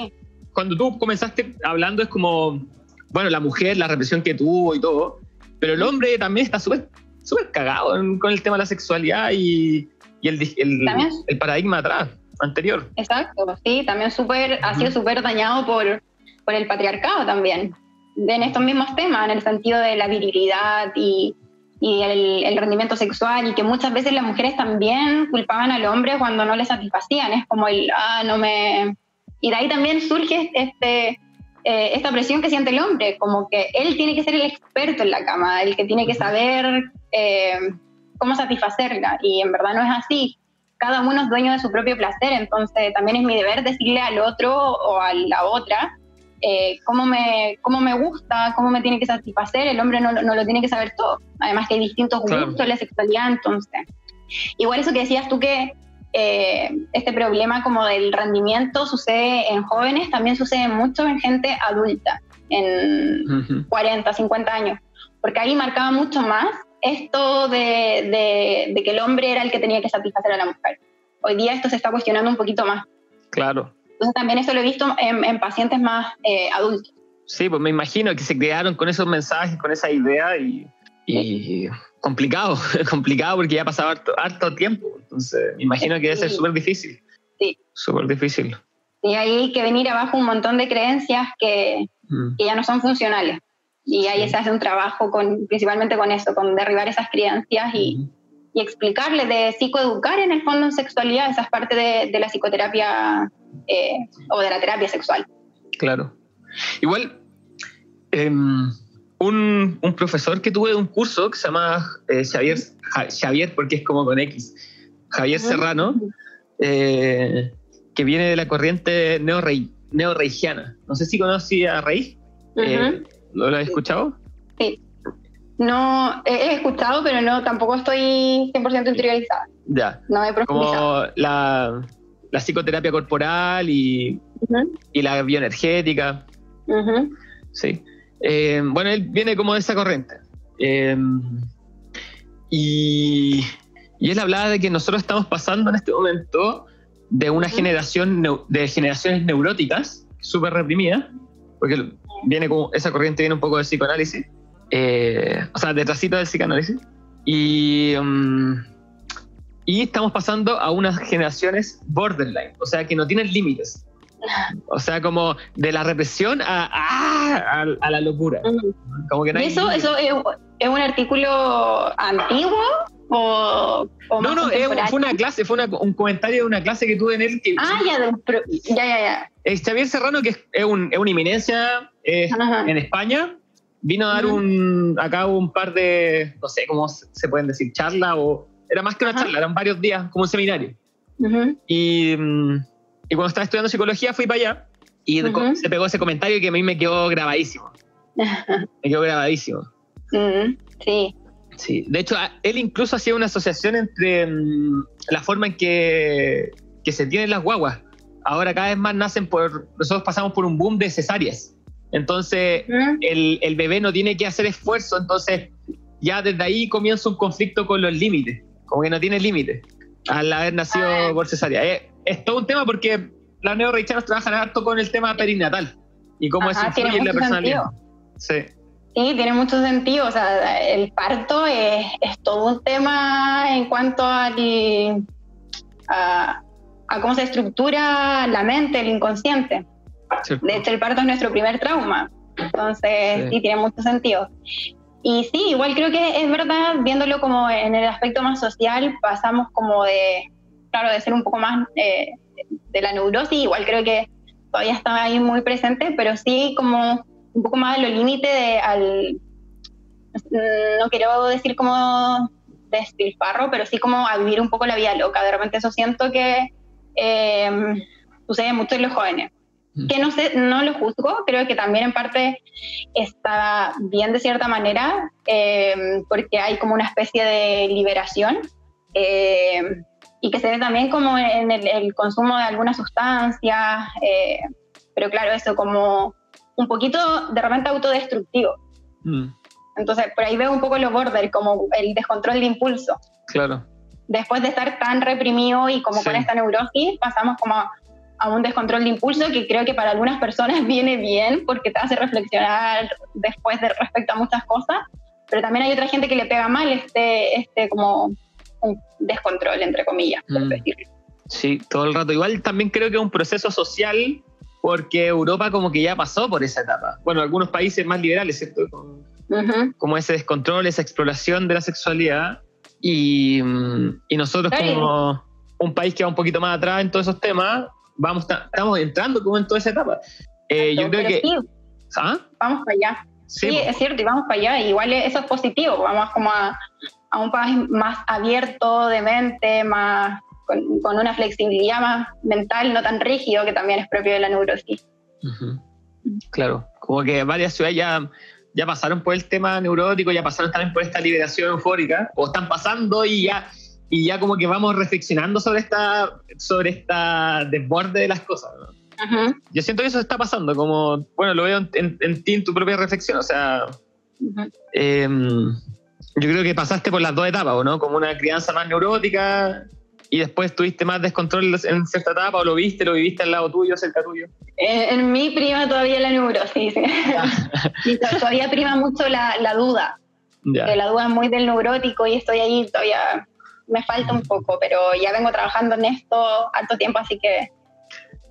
cuando tú comenzaste hablando es como, bueno, la mujer, la represión que tuvo y todo, pero el hombre también está súper súper cagado con el tema de la sexualidad y, y el, el, el, paradigma atrás, anterior. Exacto, sí, también súper, ha sido súper dañado por, por el patriarcado también, en estos mismos temas, en el sentido de la virilidad y, y el, el, rendimiento sexual, y que muchas veces las mujeres también culpaban al hombre cuando no le satisfacían, es como el, ah, no me... Y de ahí también surge este, eh, esta presión que siente el hombre, como que él tiene que ser el experto en la cama, el que tiene que saber eh, cómo satisfacerla, y en verdad no es así. Cada uno es dueño de su propio placer, entonces también es mi deber decirle al otro o a la otra eh, cómo, me, cómo me gusta, cómo me tiene que satisfacer, el hombre no, no lo tiene que saber todo. Además que hay distintos gustos en la sexualidad, entonces. Igual eso que decías tú que eh, este problema como del rendimiento sucede en jóvenes, también sucede mucho en gente adulta, en 40, 50 años, porque ahí marcaba mucho más esto de, de, que el hombre era el que tenía que satisfacer a la mujer. Hoy día esto se está cuestionando un poquito más. Claro. Entonces también eso lo he visto en, pacientes más eh, adultos. Sí, pues me imagino que se crearon con esos mensajes, con esa idea y, y complicado, complicado porque ya ha pasado harto, tiempo. Entonces me imagino que debe ser súper difícil. Sí. Súper difícil. Y hay que venir abajo un montón de creencias que, mm. que ya no son funcionales. Y ahí se hace un trabajo con, principalmente con eso, con derribar esas creencias y, y explicarle de psicoeducar en el fondo en sexualidad, esa es parte de, de la psicoterapia eh, o de la terapia sexual. Claro. Igual, em, un, un, profesor que tuve de un curso que se llama eh, Xavier, Xavier, porque es como con X, Javier Serrano, eh, que viene de la corriente neorreigiana. No sé si conocí a Rey. ¿Lo, ¿Lo has escuchado? Sí. No, he escuchado, pero no, tampoco estoy 100% interiorizada. Ya. No he profundizado. Como la, la psicoterapia corporal y, y la bioenergética. Sí. Eh, bueno, él viene como de esa corriente. Eh, y, y, él hablaba de que nosotros estamos pasando en este momento de una generación de generaciones neuróticas súper reprimidas, porque viene como, esa corriente viene un poco de psicoanálisis, eh, o sea, detrásito del psicoanálisis, y, um, y estamos pasando a unas generaciones borderline, o sea, que no tienen límites. O sea, como de la represión a, a, la locura. Como que ¿Eso, eso es, un artículo antiguo o, no, no, fue una clase, fue un comentario de una clase que tuve en él. ah, ya, ya, ya, ya. Es Xavier Serrano, que es, es, un, es una eminencia en España, vino a dar un, acá un par de, no sé cómo se pueden decir, charla o era más que una charla, eran varios días, como un seminario. y, mm, y, cuando estaba estudiando psicología fui para allá y se pegó ese comentario que a mí me quedó grabadísimo. me quedó grabadísimo. Sí. Sí, de hecho, él incluso hacía una asociación entre mm, la forma en que, que se tienen las guaguas. Ahora cada vez más nacen por, nosotros pasamos por un boom de cesáreas. Entonces, el, el, bebé no tiene que hacer esfuerzo, entonces ya desde ahí comienza un conflicto con los límites como que no tiene límite al haber nacido ah. por cesárea. Es, todo un tema porque las neorreichanas trabajan harto con el tema perinatal y cómo eso influye en la personalidad. Sí. Sí, tiene mucho sentido. O sea, el parto es, todo un tema en cuanto a, cómo se estructura la mente, el inconsciente. De hecho, el parto es nuestro primer trauma. Entonces, sí tiene mucho sentido. Y sí, igual creo que es verdad, viéndolo como en el aspecto más social, pasamos como de, claro, de ser un poco más eh, de la neurosis, igual creo que todavía está ahí muy presente, pero sí como un poco más a lo límite de al, no quiero decir como despilfarro, pero sí como a vivir un poco la vida loca. De repente eso siento que eh, sucede mucho en los jóvenes que no sé, no lo juzgo, creo que también en parte está bien de cierta manera, eh, porque hay como una especie de liberación eh, y que se ve también como en el, consumo de algunas sustancias, eh, pero claro, eso como un poquito de repente autodestructivo. Mm. Entonces, por ahí veo un poco los border, como el descontrol de impulso. Claro. Después de estar tan reprimido y como con esta neurosis, pasamos como a un descontrol de impulso que creo que para algunas personas viene bien porque te hace reflexionar después de respecto a muchas cosas, pero también hay otra gente que le pega mal este, este como un descontrol, entre comillas, mm. Sí, todo el rato. Igual también creo que es un proceso social porque Europa como que ya pasó por esa etapa. Bueno, algunos países más liberales, ¿cierto? Como, ese descontrol, esa exploración de la sexualidad. Y, y nosotros como un país que va un poquito más atrás en todos esos temas, vamos estamos entrando como en toda esa etapa. Eh, yo creo que... ¿Ah? Vamos para allá. Sí, es cierto, y vamos para allá. Igual eso es positivo, vamos como a, a un país más abierto de mente, más con, una flexibilidad más mental, no tan rígido, que también es propio de la neurosis. Claro, como que varias ciudades ya, ya pasaron por el tema neurótico, ya pasaron también por esta liberación eufórica, o están pasando y ya, y ya como que vamos reflexionando sobre esta, sobre esta desborde de las cosas. Yo siento que eso está pasando, como, bueno, lo veo en, ti, en tu propia reflexión, o sea, em, yo creo que pasaste por las dos etapas, ¿no? Como una crianza más neurótica y después tuviste más descontrol en cierta etapa o lo viste, lo viviste al lado tuyo, cerca tuyo? En, mi prima todavía la neurosis. y todavía prima mucho la, la duda. La duda es muy del neurótico y estoy ahí todavía. Me falta un poco, pero ya vengo trabajando en esto harto tiempo, así que.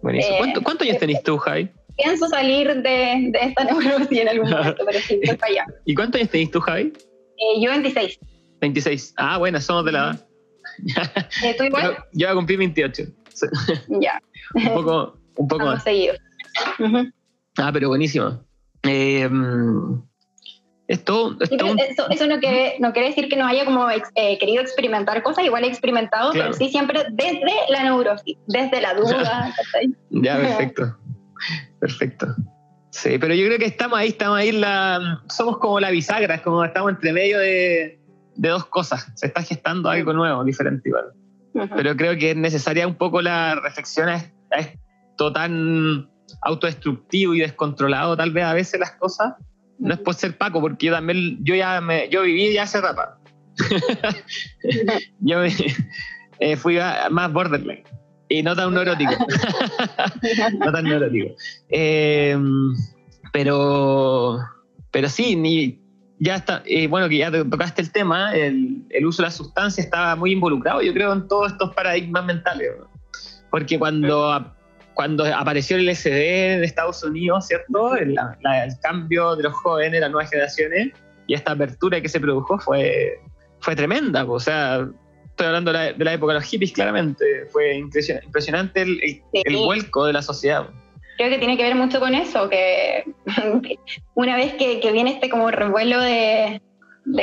Buenísimo. ¿Cuánto, ¿Cuántos años tenés tú, Jai? Pienso salir de, de esta neurosis en algún momento, pero sí, estoy para allá. ¿Y cuántos años tenés tú, Javi? Eh, yo 26. 26. Ah, bueno, somos de la edad. Eh, ¿Tú igual? Yo, voy a cumplir 28. ya. un poco, un poco más. seguido. Ah, pero buenísimo. Eh, esto, eso, eso no, quiere, no quiere decir que no haya como eh, querido experimentar cosas, igual he experimentado, pero sí siempre desde la neurosis, desde la duda. ya, perfecto. Perfecto. Sí, pero yo creo que estamos ahí, estamos ahí, la, somos como la bisagra, es como estamos entre medio de, de dos cosas. Se está gestando algo nuevo, diferente igual. Pero creo que es necesaria un poco la reflexión a esto tan autodestructivo y descontrolado tal vez a veces las cosas. No es por ser Paco, porque yo también, yo ya me, yo viví ya hace rapa. yo eh, fui más borderline y no tan neurótico. no tan neurótico. Eh, pero, pero sí, ni, ya está, eh, bueno, que ya tocaste el tema, el, el, uso de la sustancia estaba muy involucrado, yo creo, en todos estos paradigmas mentales. Porque cuando, cuando apareció el LSD en Estados Unidos, ¿cierto? El, el, cambio de los jóvenes, las nuevas generaciones, y esta apertura que se produjo fue, fue tremenda. O sea, estoy hablando de la, época de los hippies, claramente. Fue impresionante el, el vuelco de la sociedad creo que tiene que ver mucho con eso, que una vez que, viene este como revuelo de,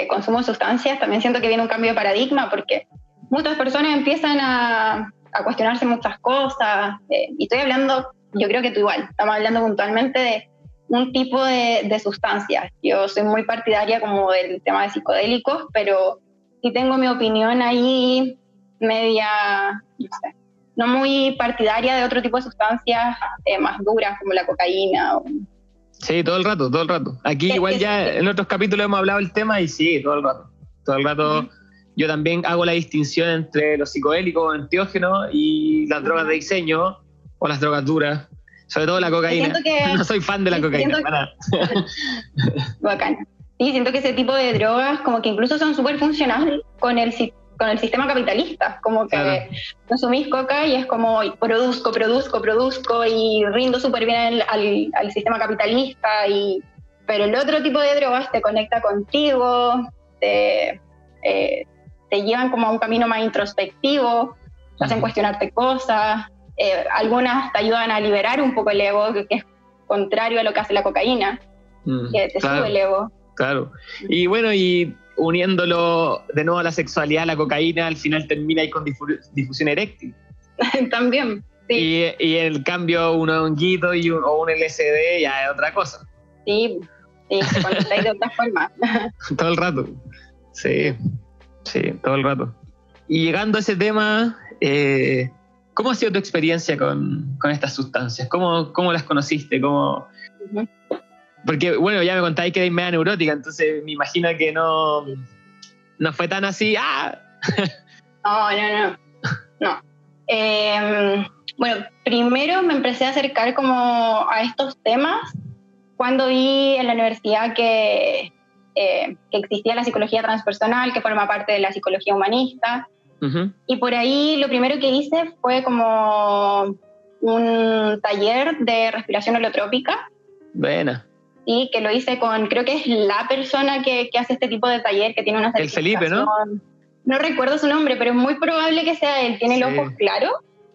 consumo de sustancias, también siento que viene un cambio de paradigma, porque muchas personas empiezan a, cuestionarse muchas cosas, eh, y estoy hablando, yo creo que tú igual, estamos hablando puntualmente de un tipo de, de sustancias. Yo soy muy partidaria como del tema de psicodélicos, pero sí tengo mi opinión ahí media, no sé, no muy partidaria de otro tipo de sustancias eh, más duras como la cocaína. Sí, todo el rato, todo el rato. Aquí igual ya en otros capítulos hemos hablado del tema y sí, todo el rato. Todo el rato yo también hago la distinción entre los psicodélicos enteógenos y las drogas de diseño o las drogas duras. Sobre todo la cocaína. no soy fan de la cocaína. Bacán. Sí, siento que ese tipo de drogas como que incluso son súper funcionales con el con el sistema capitalista, como que consumís coca y es como produzco, produzco, produzco y rindo súper bien al, al, sistema capitalista, y, pero el otro tipo de drogas te conecta contigo, te, eh, te llevan como a un camino más introspectivo, te hacen cuestionarte cosas, eh, algunas te ayudan a liberar un poco el ego, que, es contrario a lo que hace la cocaína, mm, que te sube el ego. Claro. Y bueno, y uniéndolo de nuevo a la sexualidad, la cocaína al final termina ahí con difusión eréctil. También. Sí. Y, y, el cambio un honguito y un, o un LSD ya es otra cosa. Sí, sí cuando estáis de otra forma. todo el rato. Sí, sí, todo el rato. Y llegando a ese tema, eh, ¿cómo ha sido tu experiencia con, con estas sustancias? ¿Cómo, ¿Cómo, las conociste? ¿Cómo, porque, bueno, ya me contáis que eres media neurótica, entonces me imagino que no, no fue tan así. ¡Ah! no, no, no. no. Em, bueno, primero me empecé a acercar como a estos temas cuando vi en la universidad que, eh, que existía la psicología transpersonal, que forma parte de la psicología humanista. Y por ahí lo primero que hice fue como un taller de respiración holotrópica. Buena. Y que lo hice con, creo que es la persona que, que hace este tipo de taller, que tiene una El Felipe, ¿no? No recuerdo su nombre, pero es muy probable que sea él. Tiene el ojo claro.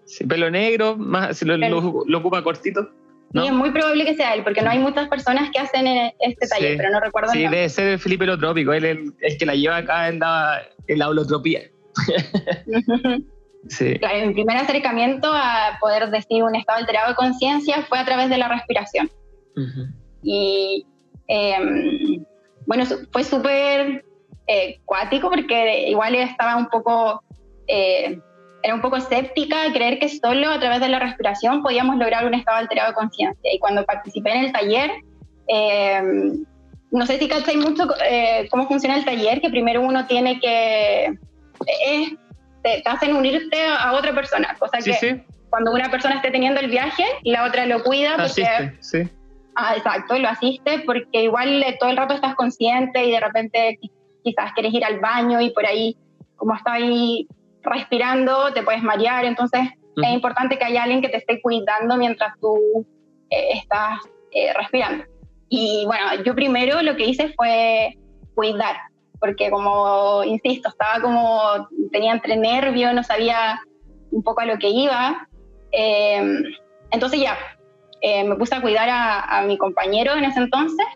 Sí, pelo negro, más, si lo, lo, ocupa cortito. ¿No? Sí, es muy probable que sea él, porque no hay muchas personas que hacen este taller, pero no recuerdo. Sí, debe ser Felipe Holotrópico, él es el, que la lleva acá en la, en la holotropía. sí. Claro, mi primer acercamiento a poder decir un estado alterado de conciencia fue a través de la respiración. Y em, bueno, fue súper eh, cuático porque igual estaba un poco, eh, era un poco escéptica de creer que solo a través de la respiración podíamos lograr un estado alterado de conciencia. Y cuando participé en el taller, em, no sé si cacháis mucho eh, cómo funciona el taller, que primero uno tiene que... te, hacen unirte a otra persona, cosa que cuando una persona esté teniendo el viaje, la otra lo cuida. Porque, sí. Ah, exacto, lo asiste porque igual todo el rato estás consciente y de repente quizás quieres ir al baño y por ahí, como estás ahí respirando, te puedes marear. Entonces, es importante que haya alguien que te esté cuidando mientras tú eh, estás eh, respirando. Y bueno, yo primero lo que hice fue cuidar, porque como, insisto, estaba como, tenía entre nervio, no sabía un poco a lo que iba. Em, entonces ya, eh, me puse a cuidar a, a mi compañero en ese entonces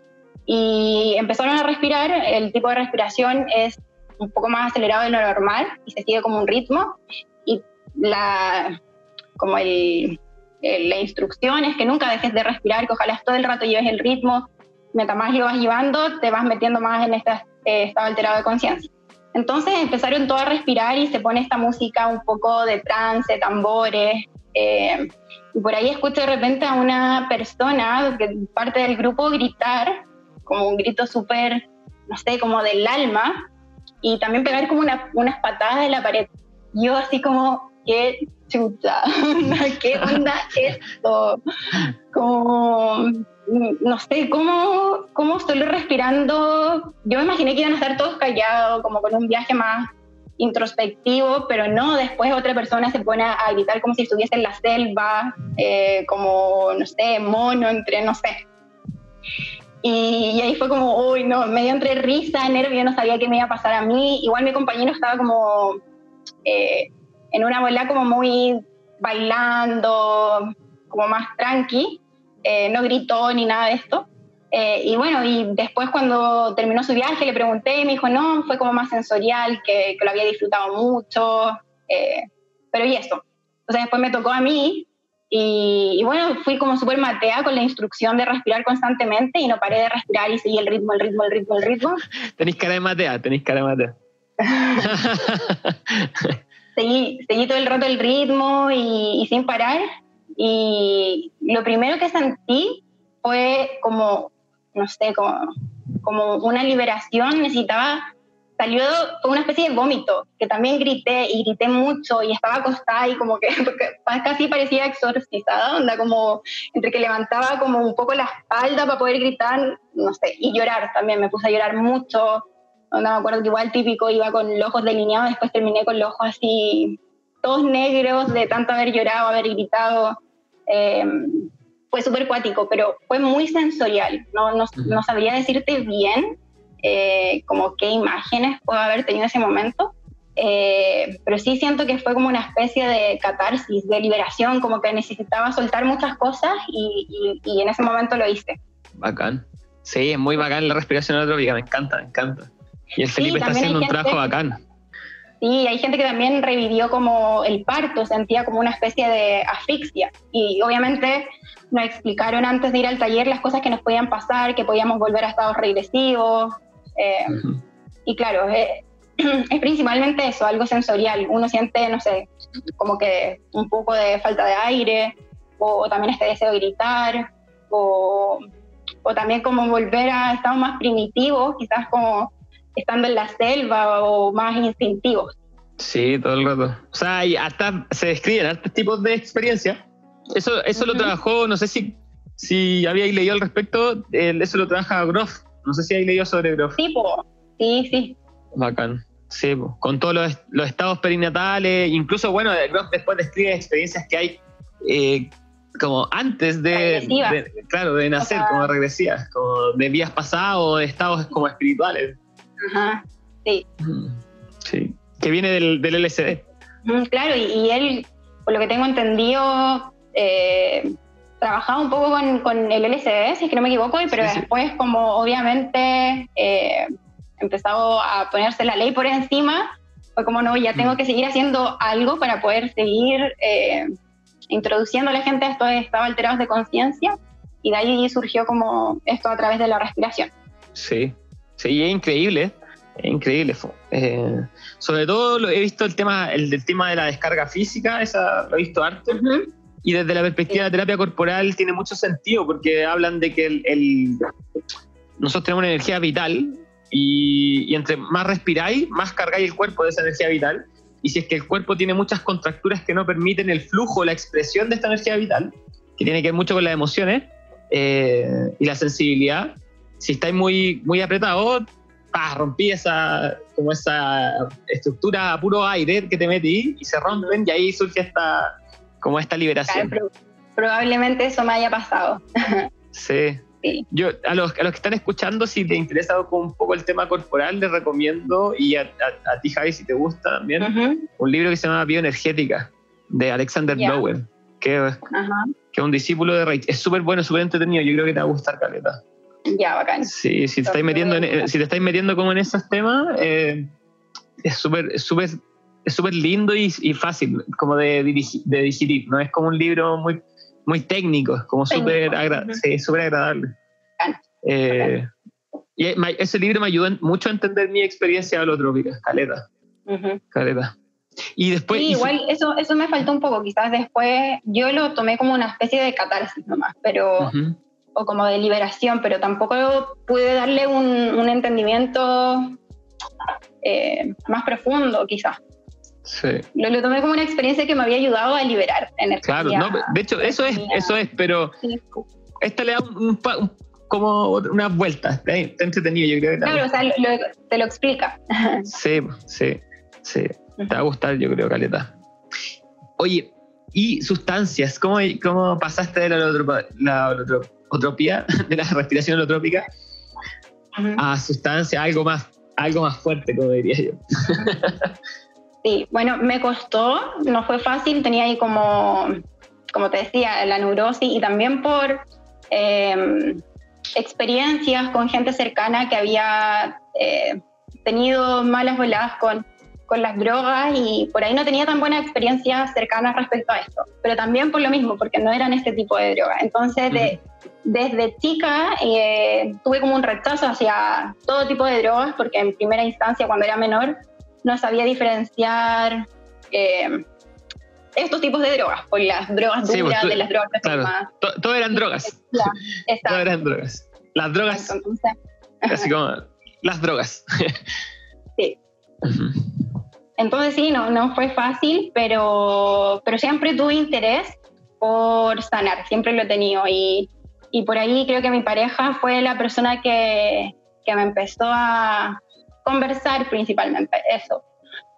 y empezaron a respirar. El tipo de respiración es un poco más acelerado de lo normal y se sigue como un ritmo. Y la, como el, la instrucción es que nunca dejes de respirar, que ojalá todo el rato lleves el ritmo. Mientras más lo vas llevando, te vas metiendo más en este estado alterado de conciencia. Entonces empezaron todos a respirar y se pone esta música un poco de trance, tambores. Eh, y por ahí escucho de repente a una persona, que parte del grupo, gritar como un grito súper, no sé, como del alma, y también pegar como una, unas patadas en la pared. Yo así como, qué chucha, qué onda esto, como, no sé, cómo, cómo solo respirando, yo me imaginé que iban a estar todos callados, como con un viaje más introspectivo, pero no, después otra persona se pone a gritar como si estuviese en la selva, eh, como, no sé, mono, entre, no sé. Y, ahí fue como, uy, no, medio entre risa, nervio, no sabía qué me iba a pasar a mí. Igual mi compañero estaba como eh, en una bola como muy bailando, como más tranqui, eh, no gritó ni nada de esto. Eh, y bueno, y después cuando terminó su viaje le pregunté y me dijo, no, fue como más sensorial, que, que lo había disfrutado mucho, pero y eso. Entonces después me tocó a mí y, bueno, fui como súper matea con la instrucción de respirar constantemente y no paré de respirar y seguí el ritmo, el ritmo, el ritmo, el ritmo. Tenéis cara de matea, tenéis cara de matea. seguí, seguí todo el rato el ritmo y, sin parar. Y lo primero que sentí fue como, no sé, como, como una liberación. Necesitaba salió fue una especie de vómito, que también grité y grité mucho y estaba acostada y como que casi parecía exorcizada, onda como entre que levantaba como un poco la espalda para poder gritar, no sé, y llorar también, me puse a llorar mucho, no me acuerdo que igual típico iba con los ojos delineados, después terminé con los ojos así, todos negros de tanto haber llorado, haber gritado. Em, fue súper cuático, pero fue muy sensorial, no, no, no sabría decirte bien, eh, como qué imágenes puedo haber tenido ese momento. Eh, pero sí siento que fue como una especie de catarsis, de liberación, como que necesitaba soltar muchas cosas y, y, en ese momento lo hice. Bacán. Sí, es muy bacán la respiración aeróbica, me encanta, me encanta. Y el Felipe está haciendo un trabajo bacán. Sí, hay gente que también revivió como el parto, sentía como una especie de asfixia. Y obviamente nos explicaron antes de ir al taller las cosas que nos podían pasar, que podíamos volver a estados regresivos, eh, y claro, es, es principalmente eso, algo sensorial. Uno siente, no sé, como que un poco de falta de aire, o, también este deseo de gritar, o, o, también como volver a estados más primitivos, quizás como estando en la selva o más instintivos. Sí, todo el rato. O sea, hasta se describen altos tipos de experiencia. Eso, eso lo trabajó, no sé si, si habíais leído al respecto, eso lo trabaja Groff no sé si hay leído sobre Groff. Sí, sí, sí. Bacán. Sí, con todos los, estados perinatales, incluso, bueno, Groff después describe experiencias que hay eh, como antes de, claro, de nacer, como regresivas, como de vías pasadas o de estados como espirituales. Ajá, sí. Sí, que viene del, del LSD. Claro, y, él, por lo que tengo entendido, eh, trabajaba un poco con, con, el LSD, si es que no me equivoco, pero después como obviamente eh, empezado a ponerse la ley por encima, fue como no, ya tengo mm. que seguir haciendo algo para poder seguir eh, introduciendo a la gente a estos estados alterados de conciencia y de ahí surgió como esto a través de la respiración. Sí, sí, es increíble, es increíble. Eh, sobre todo lo, he visto el tema, el del tema de la descarga física, esa lo he visto harto. Y desde la perspectiva de terapia corporal tiene mucho sentido porque hablan de que el, nosotros tenemos una energía vital y, y, entre más respiráis, más cargáis el cuerpo de esa energía vital. Y si es que el cuerpo tiene muchas contracturas que no permiten el flujo, la expresión de esta energía vital, que tiene que ver mucho con las emociones eh, y la sensibilidad, si estáis muy, muy apretados, rompí esa, como esa estructura a puro aire que te metí y se rompen y ahí surge esta, como esta liberación. probablemente eso me haya pasado. sí. Yo, a los, a los, que están escuchando, si te interesa un poco el tema corporal, les recomiendo, y a, ti, Javi, si te gusta también, un libro que se llama Bioenergética, de Alexander yeah. que, que, es un discípulo de Reich. Es súper bueno, súper entretenido. Yo creo que te va a gustar, Caleta. Ya, bacán. Sí, si te, estáis metiendo en, si te estáis metiendo como en esos temas, eh, es súper súper es súper lindo y, y, fácil como de, de digerir, no es como un libro muy muy técnico, como súper agradable. Eh, y ese libro me ayudó mucho a entender mi experiencia holotrópica, caleta. Caleta. Y después... Sí, igual eso, eso me faltó un poco, quizás después yo lo tomé como una especie de catarsis nomás, pero... o como de liberación, pero tampoco pude darle un, un entendimiento eh, más profundo, quizás. Lo, tomé como una experiencia que me había ayudado a liberar energía. Claro, de hecho, eso es, eso es, pero esta le da un, como unas vueltas, está entretenido, yo creo. claro, o sea, te lo explica. Sí, sí, sí. Te va a gustar, yo creo, Caleta. Oye, ¿y sustancias? ¿Cómo, cómo pasaste de la, la holotropía, de la respiración holotrópica, a sustancia, algo más, algo más fuerte, como diría yo? Sí, bueno, me costó, no fue fácil, tenía ahí como, como te decía, la neurosis y también por em, experiencias con gente cercana que había eh, tenido malas voladas con, con las drogas y por ahí no tenía tan buenas experiencias cercanas respecto a esto, pero también por lo mismo, porque no eran este tipo de drogas. Entonces, desde chica eh, tuve como un rechazo hacia todo tipo de drogas, porque en primera instancia, cuando era menor, no sabía diferenciar eh, estos tipos de drogas, por las drogas pues, duras, de las drogas claro, Todo eran drogas. todo eran drogas. Las drogas. así como las drogas. sí. Entonces sí, no, no fue fácil, pero, pero siempre tuve interés por sanar, siempre lo he tenido. Y, y por ahí creo que mi pareja fue la persona que, que me empezó a, conversar principalmente, eso.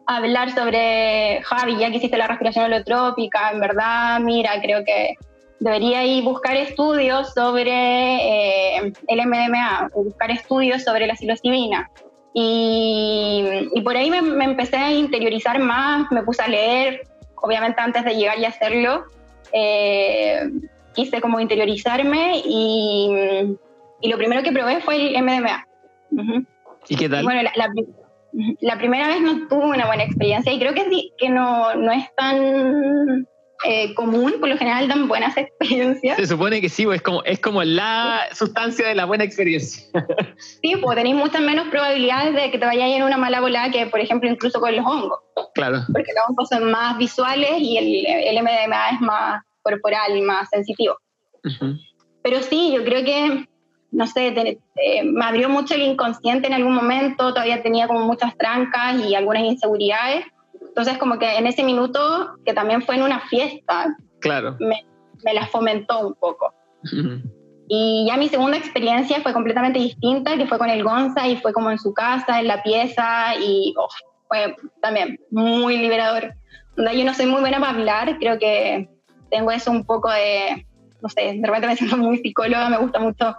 Hablar sobre, Javi, ya que hiciste la respiración holotrópica, en verdad, mira, creo que debería ir buscar estudios sobre eh, el MDMA, buscar estudios sobre la psilocibina. Y, y por ahí me, empecé a interiorizar más, me puse a leer, obviamente antes de llegar y hacerlo, eh, quise como interiorizarme y, y, lo primero que probé fue el MDMA. ¿Y qué tal? Bueno, la, primera vez no tuve una buena experiencia y creo que, sí, que no, no es tan eh, común, por lo general dan buenas experiencias. Se supone que sí, es como, es como la sustancia de la buena experiencia. Sí, pues tenéis muchas menos probabilidades de que te vayas en una mala volada que, por ejemplo, incluso con los hongos. Claro. Porque los hongos son más visuales y el, el MDMA es más corporal y más sensitivo. Pero sí, yo creo que no sé, eh, me abrió mucho el inconsciente en algún momento, todavía tenía como muchas trancas y algunas inseguridades. Entonces, como que en ese minuto, que también fue en una fiesta, claro. me, me la fomentó un poco. Y ya mi segunda experiencia fue completamente distinta, que fue con el Gonza y fue como en su casa, en la pieza, y oh, fue también muy liberador. Yo no soy muy buena para hablar, creo que tengo eso un poco de, no sé, de repente me siento muy psicóloga, me gusta mucho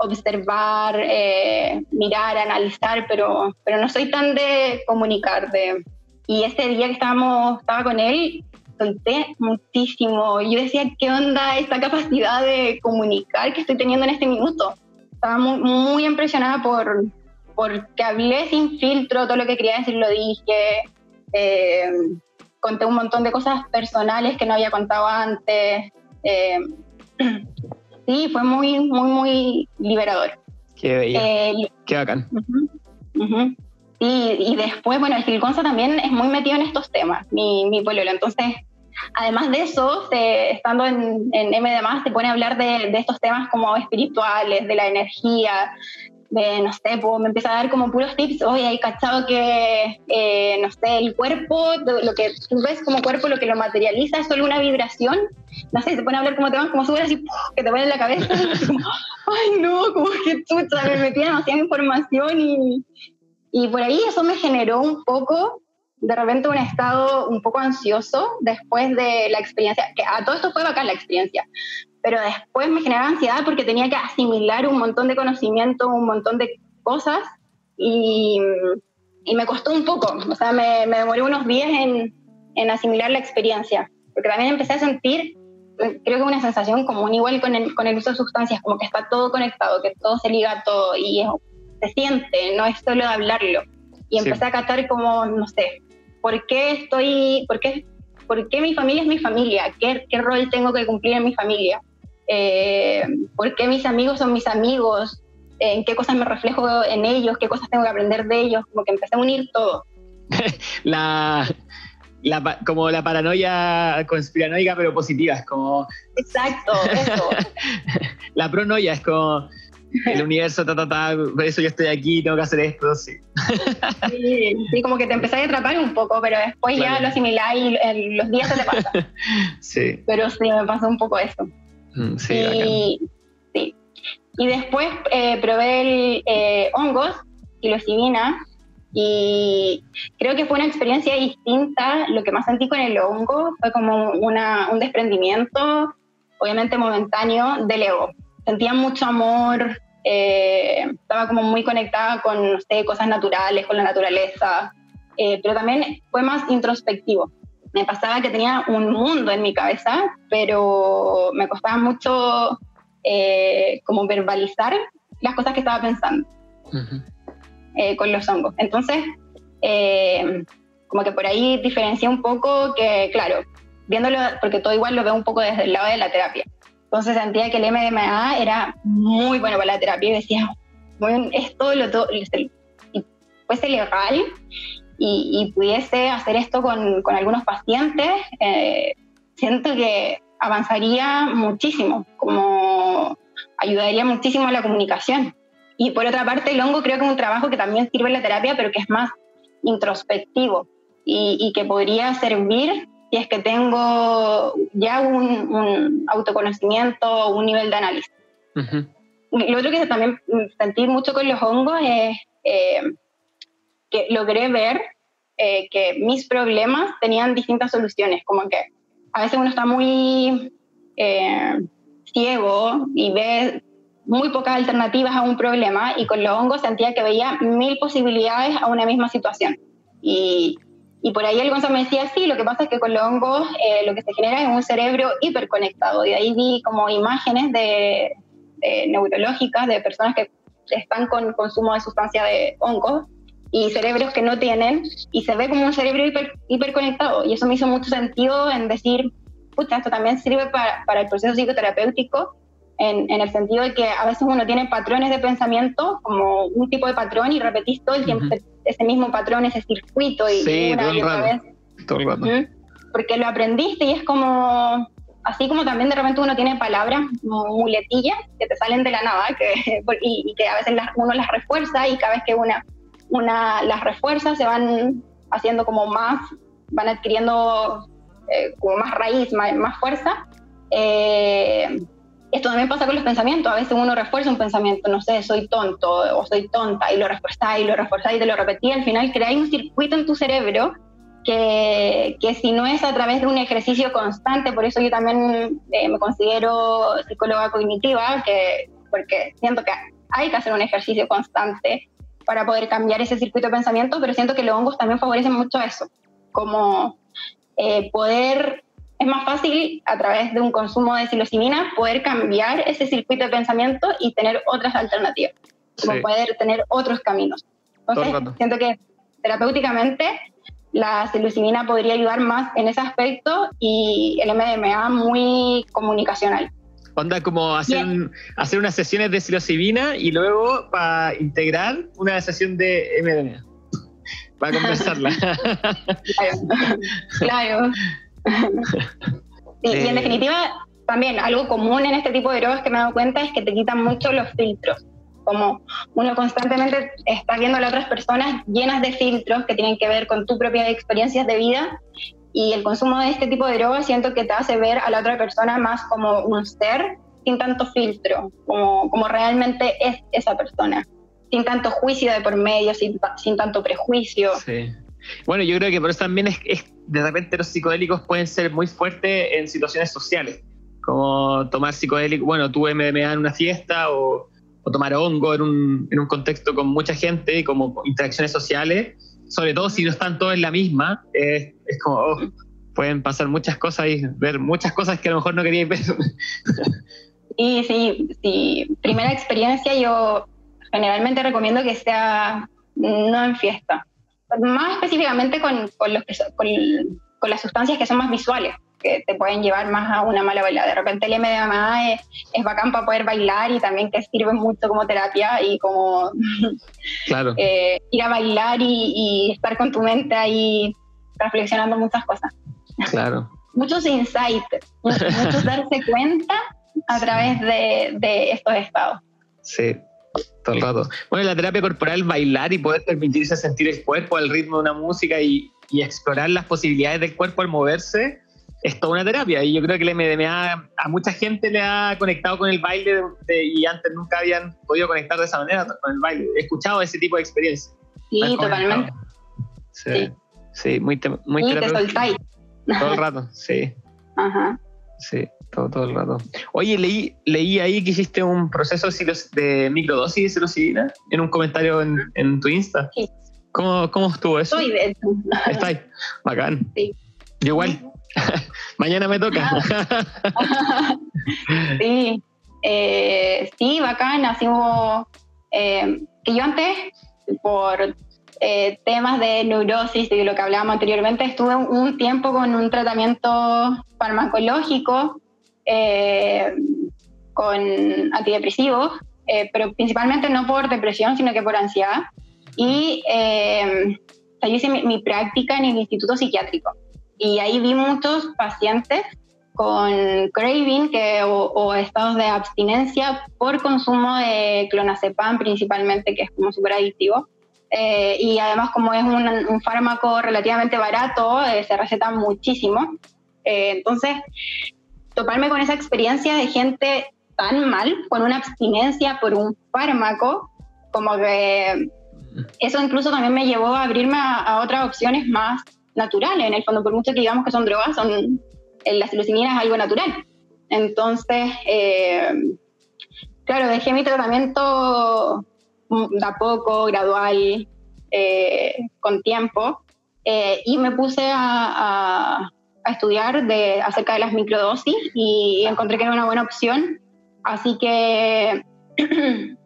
observar, eh, mirar, analizar, pero, pero no soy tan de comunicar. De, y ese día que estábamos, estaba con él, solté muchísimo. Yo decía, ¿qué onda esta capacidad de comunicar que estoy teniendo en este minuto? Estaba muy, muy impresionada por, porque hablé sin filtro, todo lo que quería decir lo dije. Eh, conté un montón de cosas personales que no había contado antes. Eh, sí, fue muy, muy, muy liberador. Qué eh, Qué bacán. Y, después, bueno, el Gilconza también es muy metido en estos temas, mi, mi pololo. Entonces, además de eso, estando en, en M se pone a hablar de, de, estos temas como espirituales, de la energía, de, no sé, pues me empieza a dar como puros tips, oye, hay cachado que, eh, no sé, el cuerpo, lo que tú ves como cuerpo, lo que lo materializa es solo una vibración, no sé, se pone a hablar como te van, como sube así, que te pone en la cabeza, ay no, como que chucha, me metía demasiada información y, y por ahí eso me generó un poco, de repente un estado un poco ansioso después de la experiencia, que a todo esto fue bacán la experiencia, pero después me generaba ansiedad porque tenía que asimilar un montón de conocimiento, un montón de cosas y, y me costó un poco, o sea, me, me demoré unos días en, en, asimilar la experiencia, porque también empecé a sentir, creo que una sensación común igual con el, con el uso de sustancias, como que está todo conectado, que todo se liga a todo y se siente, no es solo de hablarlo. Y empecé a catar como, no sé, ¿por qué estoy, por qué, por qué mi familia es mi familia? ¿Qué, qué rol tengo que cumplir en mi familia? Eh, por qué mis amigos son mis amigos, en qué cosas me reflejo en ellos, qué cosas tengo que aprender de ellos, como que empecé a unir todo. la, como la paranoia conspiranoica pero positiva, es como... Exacto, eso. la pronoia es como el universo, ta, ta, ta, por eso yo estoy aquí, tengo que hacer esto, sí. sí, como que te empecé a atrapar un poco, pero después ya lo asimilás y los días se te pasan. sí. Pero sí, me pasó un poco eso. Mm, sí, y, sí. y después eh, probé el eh, hongos, psilocibina, y creo que fue una experiencia distinta. Lo que más sentí con el hongo fue como una, un desprendimiento, obviamente momentáneo, del ego. Sentía mucho amor, eh, estaba como muy conectada con, no sé, cosas naturales, con la naturaleza, pero también fue más introspectivo me pasaba que tenía un mundo en mi cabeza, pero me costaba mucho eh, como verbalizar las cosas que estaba pensando eh, con los hongos. Entonces, eh, como que por ahí diferencié un poco que, claro, viéndolo, porque todo igual lo veo un poco desde el lado de la terapia. Entonces sentía que el MDMA era muy bueno para la terapia y decía, bueno, esto lo, todo, y fuese legal y, pudiese hacer esto con, con algunos pacientes, eh, siento que avanzaría muchísimo, como ayudaría muchísimo a la comunicación. Y por otra parte, el hongo creo que es un trabajo que también sirve en la terapia, pero que es más introspectivo y, y que podría servir si es que tengo ya un, un autoconocimiento, un nivel de análisis. Lo otro que también sentí mucho con los hongos es eh, que logré ver eh, que mis problemas tenían distintas soluciones, como que a veces uno está muy eh, ciego y ve muy pocas alternativas a un problema y con los hongos sentía que veía mil posibilidades a una misma situación. Y, y por ahí el Gonzalo me decía, sí, lo que pasa es que con los hongos eh, lo que se genera es un cerebro hiperconectado. Y ahí vi como imágenes de, de neurológicas de personas que están con consumo de sustancia de hongos y cerebros que no tienen, y se ve como un cerebro hiper, hiperconectado. Y eso me hizo mucho sentido en decir, pucha, esto también sirve para, para el proceso psicoterapéutico, en, en, el sentido de que a veces uno tiene patrones de pensamiento, como un tipo de patrón, y repetís todo el tiempo ese mismo patrón, ese circuito, y una y otra vez. Porque lo aprendiste y es como, así como también de repente uno tiene palabras muletillas que te salen de la nada que, y, que a veces las, uno las refuerza y cada vez que una las refuerzas se van haciendo como más, van adquiriendo eh, como más raíz, más, fuerza. Eh, esto también pasa con los pensamientos. A veces uno refuerza un pensamiento, no sé, soy tonto o soy tonta, y lo refuerza y lo refuerza y te lo repetí. Al final creáis un circuito en tu cerebro que, que, si no es a través de un ejercicio constante, por eso yo también eh, me considero psicóloga cognitiva, que, porque siento que hay que hacer un ejercicio constante para poder cambiar ese circuito de pensamiento, pero siento que los hongos también favorecen mucho eso, como eh, poder, es más fácil a través de un consumo de psilocibina poder cambiar ese circuito de pensamiento y tener otras alternativas, como poder tener otros caminos. Entonces, siento que terapéuticamente la psilocibina podría ayudar más en ese aspecto y el MDMA muy comunicacional. Onda como hacer, hacer unas sesiones de psilocibina y luego para integrar una sesión de MDMA. Para conversarla. claro. y en eh. definitiva, también algo común en este tipo de drogas que me he dado cuenta es que te quitan mucho los filtros como uno constantemente está viendo a las otras personas llenas de filtros que tienen que ver con tu propia experiencias de vida y el consumo de este tipo de drogas siento que te hace ver a la otra persona más como un ser sin tanto filtro, como, como realmente es esa persona, sin tanto juicio de por medio, sin, sin tanto prejuicio. Sí. Bueno, yo creo que por eso también es, es, de repente los psicodélicos pueden ser muy fuertes en situaciones sociales, como tomar psicodélico, bueno, tu MDMA en una fiesta o o tomar hongo en un, en un contexto con mucha gente como interacciones sociales, sobre todo si no están todos en la misma, es, como, oh, pueden pasar muchas cosas y ver muchas cosas que a lo mejor no queríais ver. Y sí, sí, primera experiencia yo generalmente recomiendo que sea no en fiesta, más específicamente con, con, los con, con las sustancias que son más visuales que te pueden llevar más a una mala bailada. De repente el MDMA es, es bacán para poder bailar y también que sirve mucho como terapia y como claro. eh, ir a bailar y, estar con tu mente ahí reflexionando muchas cosas. Claro. muchos insights, muchos darse cuenta a través de, de estos estados. Sí, todo el rato. Bueno, la terapia corporal, bailar y poder permitirse sentir el cuerpo al ritmo de una música y, y explorar las posibilidades del cuerpo al moverse, es toda una terapia y yo creo que el MDMA a mucha gente le ha conectado con el baile y antes nunca habían podido conectar de esa manera con el baile. He escuchado ese tipo de experiencia. Sí, totalmente. Sí, sí, muy, muy y te soltáis. Todo el rato, sí. Ajá. Sí, todo, todo el rato. Oye, leí, leí ahí que hiciste un proceso de microdosis de psilocibina en un comentario en, en tu Insta. Sí. ¿Cómo, ¿Cómo estuvo eso? Estoy de eso. ¿Está ahí? Bacán. Sí. Yo igual. Mañana me toca. sí, eh, sí, bacán. Así eh, que yo antes, por eh, temas de neurosis, de lo que hablábamos anteriormente, estuve un tiempo con un tratamiento farmacológico con antidepresivos, pero principalmente no por depresión, sino que por ansiedad. Y yo hice mi práctica en el instituto psiquiátrico. Y ahí vi muchos pacientes con craving que, o, estados de abstinencia por consumo de clonazepam principalmente, que es como súper adictivo. Eh, y además como es un, fármaco relativamente barato, eh, se receta muchísimo. Eh, entonces, toparme con esa experiencia de gente tan mal, con una abstinencia por un fármaco, como que eso incluso también me llevó a abrirme a otras opciones más naturales, en el fondo, por mucho que digamos que son drogas, son, eh, la psilocibina es algo natural. Entonces, eh, claro, dejé mi tratamiento mm, de a poco, gradual, eh, con tiempo, y me puse a, a, estudiar de, acerca de las microdosis y encontré que era una buena opción. Así que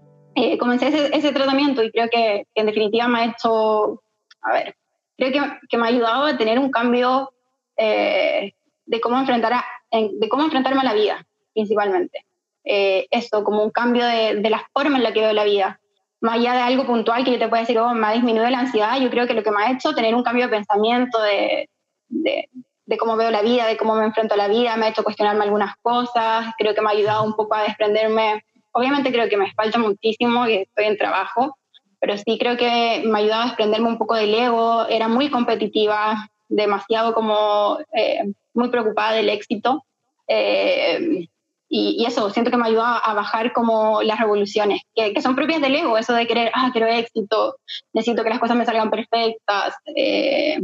comencé ese, ese, tratamiento y creo que, que en definitiva me ha hecho, a ver, creo que, que, me ha ayudado a tener un cambio eh, de, cómo enfrentar a, de cómo enfrentarme a la vida, principalmente. Eh, esto, como un cambio de, de, la forma en la que veo la vida. Más allá de algo puntual que yo te pueda decir, oh, me ha disminuido la ansiedad, yo creo que lo que me ha hecho tener un cambio de pensamiento, de, de, de cómo veo la vida, de cómo me enfrento a la vida, me ha hecho cuestionarme algunas cosas, creo que me ha ayudado un poco a desprenderme. Obviamente creo que me falta muchísimo, y estoy en trabajo, pero sí creo que me ayudaba a desprenderme un poco del ego, era muy competitiva, demasiado como eh, muy preocupada del éxito. Eh, y, eso, siento que me ayuda a bajar como las revoluciones, que, son propias del ego, eso de querer, ah, quiero éxito, necesito que las cosas me salgan perfectas. Eh,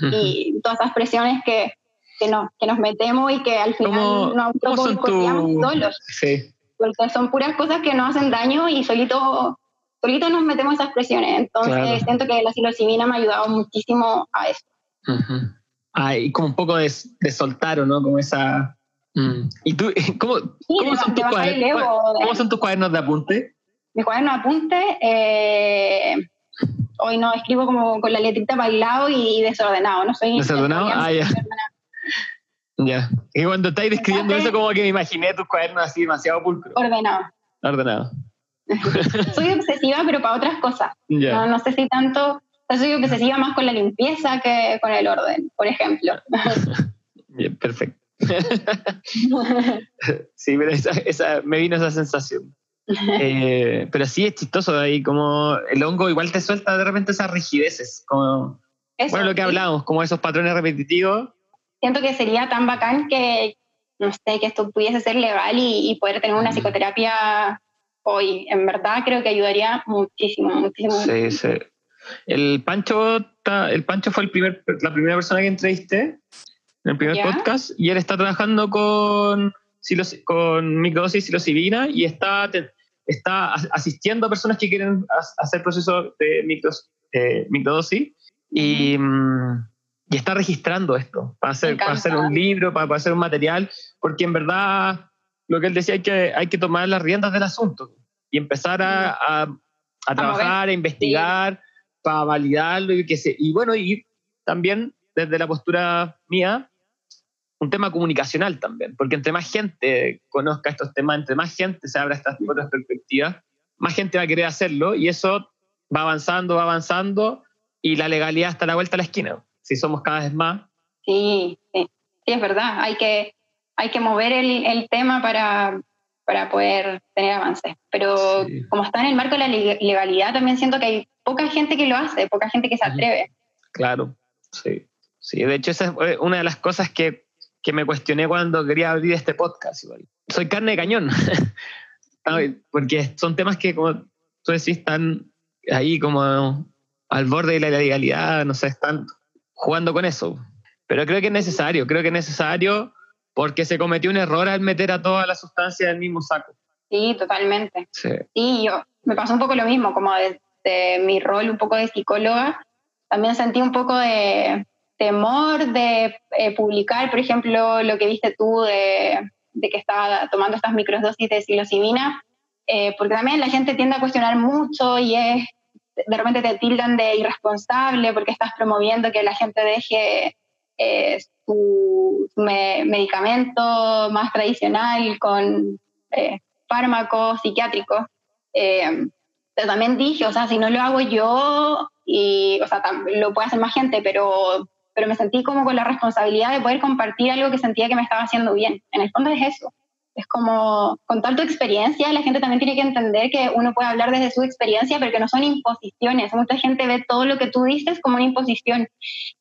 y todas esas presiones que, que, no, que nos metemos y que al final nos autoboicoteamos solos. Sí. Porque son puras cosas que nos hacen daño y solito, solito nos metemos esas presiones. Entonces siento que la psilocibina me ha ayudado muchísimo a eso. Ah, y como un poco de, de soltar, ¿o no? Como esa... Mm. ¿Y tú, cómo, cómo, son tus cuadernos, ¿cómo son tus cuadernos de apunte? Mi cuaderno de apunte, eh, hoy no escribo como con la letrita para el lado y desordenado, no soy desordenado. Ah, ya. Ya. Y cuando estáis describiendo eso, como que me imaginé tus cuadernos así demasiado pulcros. Ordenado. Ordenado. soy obsesiva, pero para otras cosas. No, no, sé si tanto. Soy obsesiva más con la limpieza que con el orden, por ejemplo. Bien, perfecto. sí, pero esa, me vino esa sensación. Eh, pero sí es chistoso ahí, como el hongo igual te suelta de repente esas rigideces, como bueno, lo que hablábamos, como esos patrones repetitivos. Siento que sería tan bacán que, no sé, que esto pudiese ser legal y, poder tener una psicoterapia hoy. En verdad creo que ayudaría muchísimo, muchísimo. Sí, sí. El Pancho, el Pancho fue el primer, la primera persona que entrevisté en el primer podcast y él está trabajando con, con microdosis psilocibina y está está asistiendo a personas que quieren hacer procesos de eh, microdosis y, mm, y, está registrando esto para hacer, para hacer un libro, para, hacer un material, porque en verdad lo que él decía hay que, hay que tomar las riendas del asunto y empezar a, a, trabajar, a, investigar, para validarlo y que se, y bueno, y también desde la postura mía, un tema comunicacional también, porque entre más gente conozca estos temas, entre más gente se abra estas otras perspectivas, más gente va a querer hacerlo y eso va avanzando, va avanzando y la legalidad está a la vuelta a la esquina, si somos cada vez más. Sí, sí, es verdad, hay que, hay que mover el, el tema para, para poder tener avances, pero como está en el marco de la legalidad, también siento que hay poca gente que lo hace, poca gente que se atreve. Claro, sí. Sí, de hecho esa es una de las cosas que que me cuestioné cuando quería abrir este podcast. Soy carne de cañón, porque son temas que, como tú decís, están ahí como al borde de la legalidad, no sé, están jugando con eso. Pero creo que es necesario, creo que es necesario porque se cometió un error al meter a toda la sustancia en el mismo saco. Sí, totalmente. Sí. yo me pasó un poco lo mismo, como desde mi rol un poco de psicóloga, también sentí un poco de, temor de eh, publicar, por ejemplo, lo que viste tú de, que estaba tomando estas microdosis de psilocibina, eh, porque también la gente tiende a cuestionar mucho y es, de repente te tildan de irresponsable porque estás promoviendo que la gente deje eh, su, medicamento más tradicional con fármacos psiquiátricos. pero también dije, o sea, si no lo hago yo, y, o sea, lo puede hacer más gente, pero pero me sentí como con la responsabilidad de poder compartir algo que sentía que me estaba haciendo bien. En el fondo es eso. Es como contar tu experiencia, la gente también tiene que entender que uno puede hablar desde su experiencia, pero que no son imposiciones. Mucha gente ve todo lo que tú dices como una imposición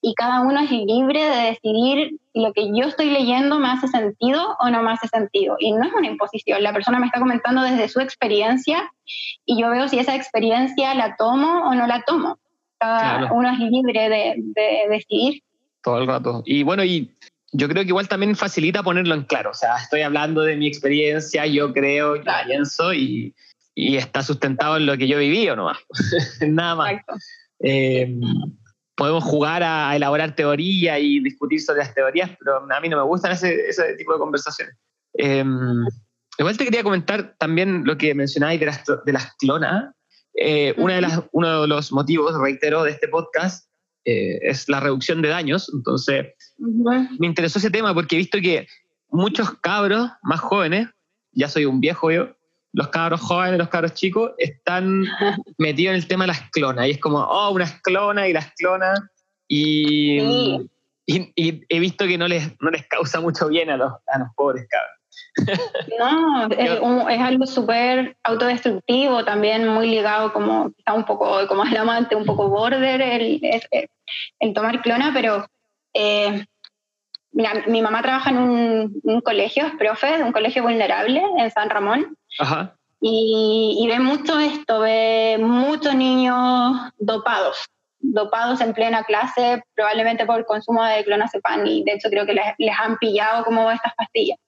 y cada uno es libre de decidir si lo que yo estoy leyendo me hace sentido o no me hace sentido. Y no es una imposición, la persona me está comentando desde su experiencia y yo veo si esa experiencia la tomo o no la tomo. Cada uno es libre de, de decidir todo el rato. Y bueno, y yo creo que igual también facilita ponerlo en claro. O sea, estoy hablando de mi experiencia, yo creo, yo pienso y, y, está sustentado en lo que yo viví o no más. Nada más. Eh, podemos jugar a, elaborar teoría y discutir sobre las teorías, pero a mí no me gustan ese, ese tipo de conversaciones. Eh, igual te quería comentar también lo que mencionáis de las, de las clonas. Eh, una de las, uno de los motivos, reitero, de este podcast eh, es la reducción de daños. Entonces, me interesó ese tema porque he visto que muchos cabros más jóvenes, ya soy un viejo yo, los cabros jóvenes, los cabros chicos, están metidos en el tema de las clonas. Y es como, oh, unas clonas y las clonas. Y, y, he visto que no les, no les causa mucho bien a los, a los pobres cabros. No, es, algo súper autodestructivo, también muy ligado como está un poco como el amante, un poco border el, el, tomar clona, pero eh, mira, mi mamá trabaja en un, colegio, es profe, un colegio vulnerable en San Ramón. Y, y, ve mucho esto, ve muchos niños dopados. dopados en plena clase, probablemente por el consumo de clonazepam, y de hecho creo que les, han pillado como estas pastillas.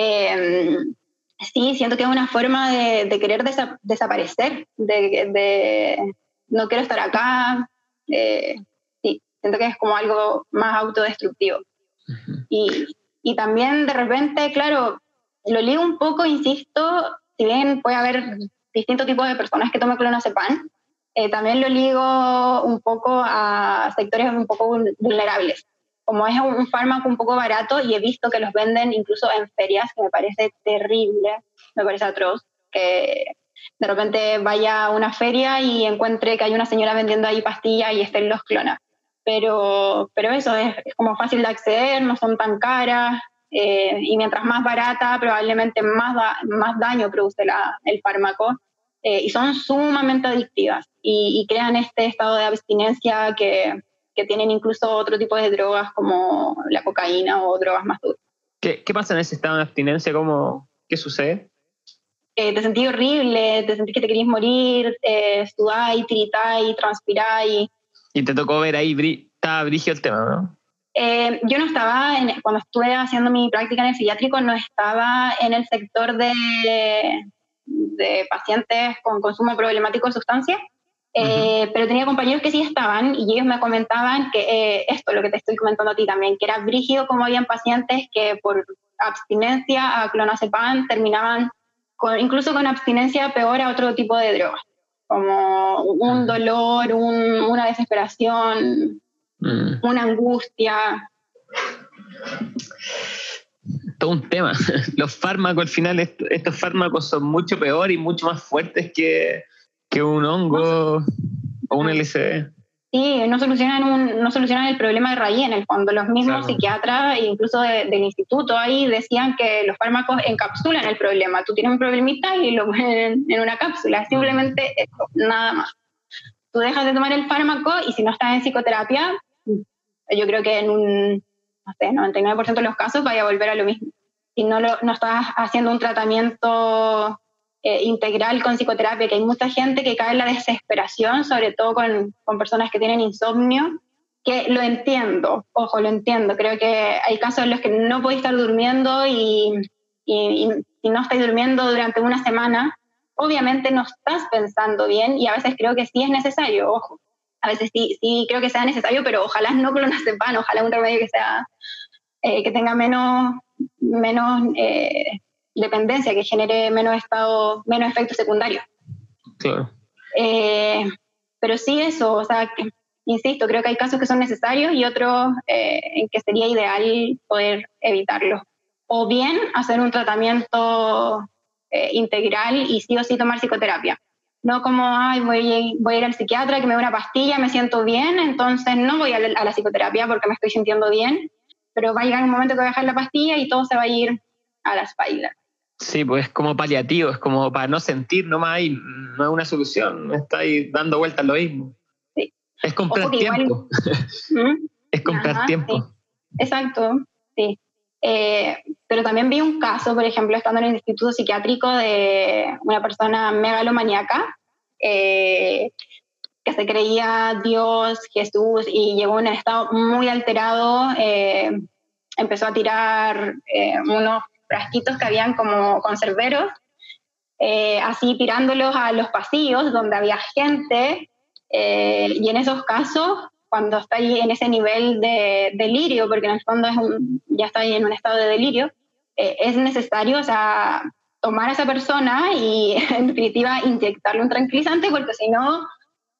Em, sí, siento que es una forma de, querer desaparecer, de, no quiero estar acá, eh, sí, siento que es como algo más autodestructivo. y, y también de repente, claro, lo ligo un poco, insisto, si bien puede haber distintos tipos de personas que tomen clonazepam, eh, también lo ligo un poco a sectores un poco vulnerables. Como es un fármaco un poco barato y he visto que los venden incluso en ferias, que me parece terrible, me parece atroz, que de repente vaya a una feria y encuentre que hay una señora vendiendo ahí pastillas y estén los clonas. Pero, pero eso es, como fácil de acceder, no son tan caras, eh, y mientras más barata, probablemente más, más daño produce la, el fármaco. Eh, y son sumamente adictivas y, crean este estado de abstinencia que, que, tienen incluso otro tipo de drogas como la cocaína o drogas más duras. ¿Qué, qué pasa en ese estado de abstinencia? ¿Cómo, ¿Qué sucede? Eh, te sentís horrible, te sentís que te querís morir, eh, sudáis, tiritáis, transpiráis. Y te tocó ver ahí, estaba brigio el tema, ¿no? Eh, yo no estaba, cuando estuve haciendo mi práctica en el psiquiátrico, no estaba en el sector de, de pacientes con consumo problemático de sustancias, eh, pero tenía compañeros que sí estaban y ellos me comentaban que eh, esto, lo que te estoy comentando a ti también, que era brígido como habían pacientes que por abstinencia a clonazepam terminaban con, incluso con abstinencia peor a otro tipo de drogas, como un dolor, una desesperación, mm. una angustia todo un tema. Los fármacos, al final, estos fármacos son mucho peor y mucho más fuertes que, que un hongo o un LSD. Sí, no solucionan, no solucionan el problema de raíz en el fondo. Los mismos psiquiatras, incluso del instituto, ahí decían que los fármacos encapsulan el problema. Tú tienes un problemita y lo ponen en una cápsula. Simplemente eso, nada más. Tú dejas de tomar el fármaco y si no estás en psicoterapia, yo creo que en un no sé, 99% de los casos vaya a volver a lo mismo. Si no, lo, no estás haciendo un tratamiento eh, integral con psicoterapia, que hay mucha gente que cae en la desesperación, sobre todo con, con personas que tienen insomnio, que lo entiendo, ojo, lo entiendo. Creo que hay casos en los que no podéis estar durmiendo y, y, y, no estáis durmiendo durante una semana. Obviamente no estás pensando bien y a veces creo que sí es necesario, ojo a veces sí, sí creo que sea necesario, pero ojalá no clonazepam, ojalá un remedio que sea eh, que tenga menos, menos eh, dependencia, que genere menos estado, menos efectos secundarios. Claro. Eh, pero sí eso, o sea, insisto, creo que hay casos que son necesarios y otros en que sería ideal poder evitarlos. O bien hacer un tratamiento integral y sí o sí tomar psicoterapia no como, ay, voy, voy a ir al psiquiatra que me dé una pastilla, me siento bien, entonces no voy a la, psicoterapia porque me estoy sintiendo bien, pero va a llegar un momento que voy a dejar la pastilla y todo se va a ir a la espalda. Sí, pues es como paliativo, es como para no sentir nomás y no es una solución, está ahí dando vueltas lo mismo. Sí. Es comprar tiempo. ¿Mm? es comprar tiempo. Exacto, sí. Eh, pero también vi un caso, por ejemplo, estando en el instituto psiquiátrico de una persona megalomaníaca eh, que se creía Dios, Jesús y llegó en un estado muy alterado. Eh, empezó a tirar unos frasquitos que habían como conserveros, así tirándolos a los pasillos donde había gente. y en esos casos cuando está ahí en ese nivel de delirio, porque en el fondo es ya está ahí en un estado de delirio, eh, es necesario, o sea, tomar a esa persona y en definitiva inyectarle un tranquilizante, porque si no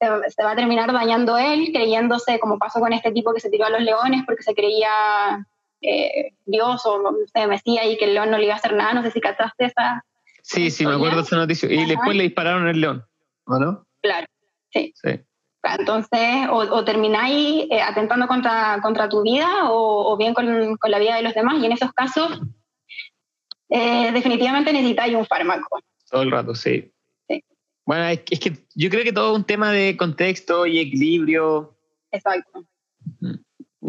se, va a terminar dañando él, creyéndose, como pasó con este tipo que se tiró a los leones porque se creía eh, Dios o no sé, Mesías y que el león no le iba a hacer nada, no sé si cataste esa... Sí, sí, me acuerdo de esa noticia. Y después le dispararon el león, ¿o no? Claro, sí. sí. Entonces, o, termináis eh, atentando contra, contra tu vida o, bien con, con, la vida de los demás. Y en esos casos, eh, definitivamente necesitáis un fármaco. Todo el rato, sí. Bueno, es, que yo creo que todo es un tema de contexto y equilibrio. Exacto.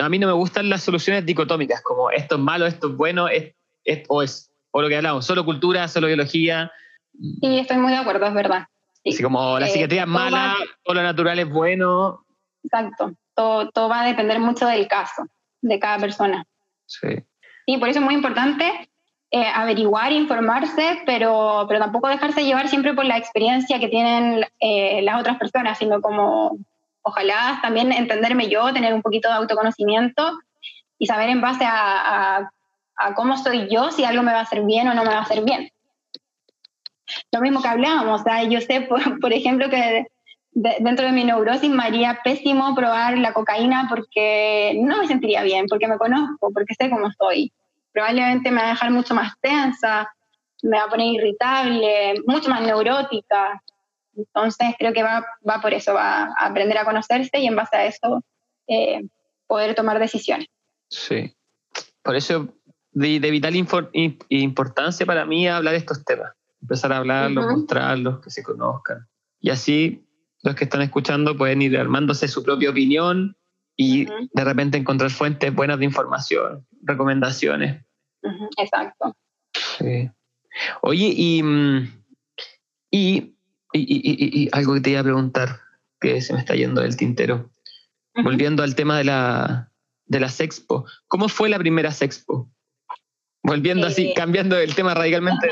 A mí no me gustan las soluciones dicotómicas, como esto es malo, esto es bueno, es, o es, o lo que hablamos, solo cultura, solo biología. Sí, estoy muy de acuerdo, es verdad. Así como la eh, psiquiatría es mala, todo lo natural es bueno. exacto. Todo, todo va a depender mucho del caso, de cada persona. Sí. Y por eso es muy importante eh, averiguar, informarse, pero, pero tampoco dejarse llevar siempre por la experiencia que tienen eh, las otras personas, sino como ojalá también entenderme yo, tener un poquito de autoconocimiento y saber en base a, a, cómo soy yo si algo me va a hacer bien o no me va a hacer bien. Lo mismo que hablábamos, yo sé, por, por ejemplo, que dentro de mi neurosis me haría pésimo probar la cocaína porque no me sentiría bien, porque me conozco, porque sé cómo soy probablemente me va a dejar mucho más tensa, me va a poner irritable, mucho más neurótica. Entonces creo que va, va por eso, va a aprender a conocerse y en base a eso eh, poder tomar decisiones. Sí, por eso de, vital importancia para mí hablar de estos temas, empezar a hablarlos, mostrarlos, que se conozcan. Y así los que están escuchando pueden ir armándose su propia opinión y de repente encontrar fuentes buenas de información, recomendaciones. Exacto. Sí. Oye, mm, y, y, algo que te iba a preguntar, que se me está yendo del tintero. Volviendo al tema de la, de las expo. ¿Cómo fue la primera sexpo? Volviendo así, eh, cambiando el tema radicalmente.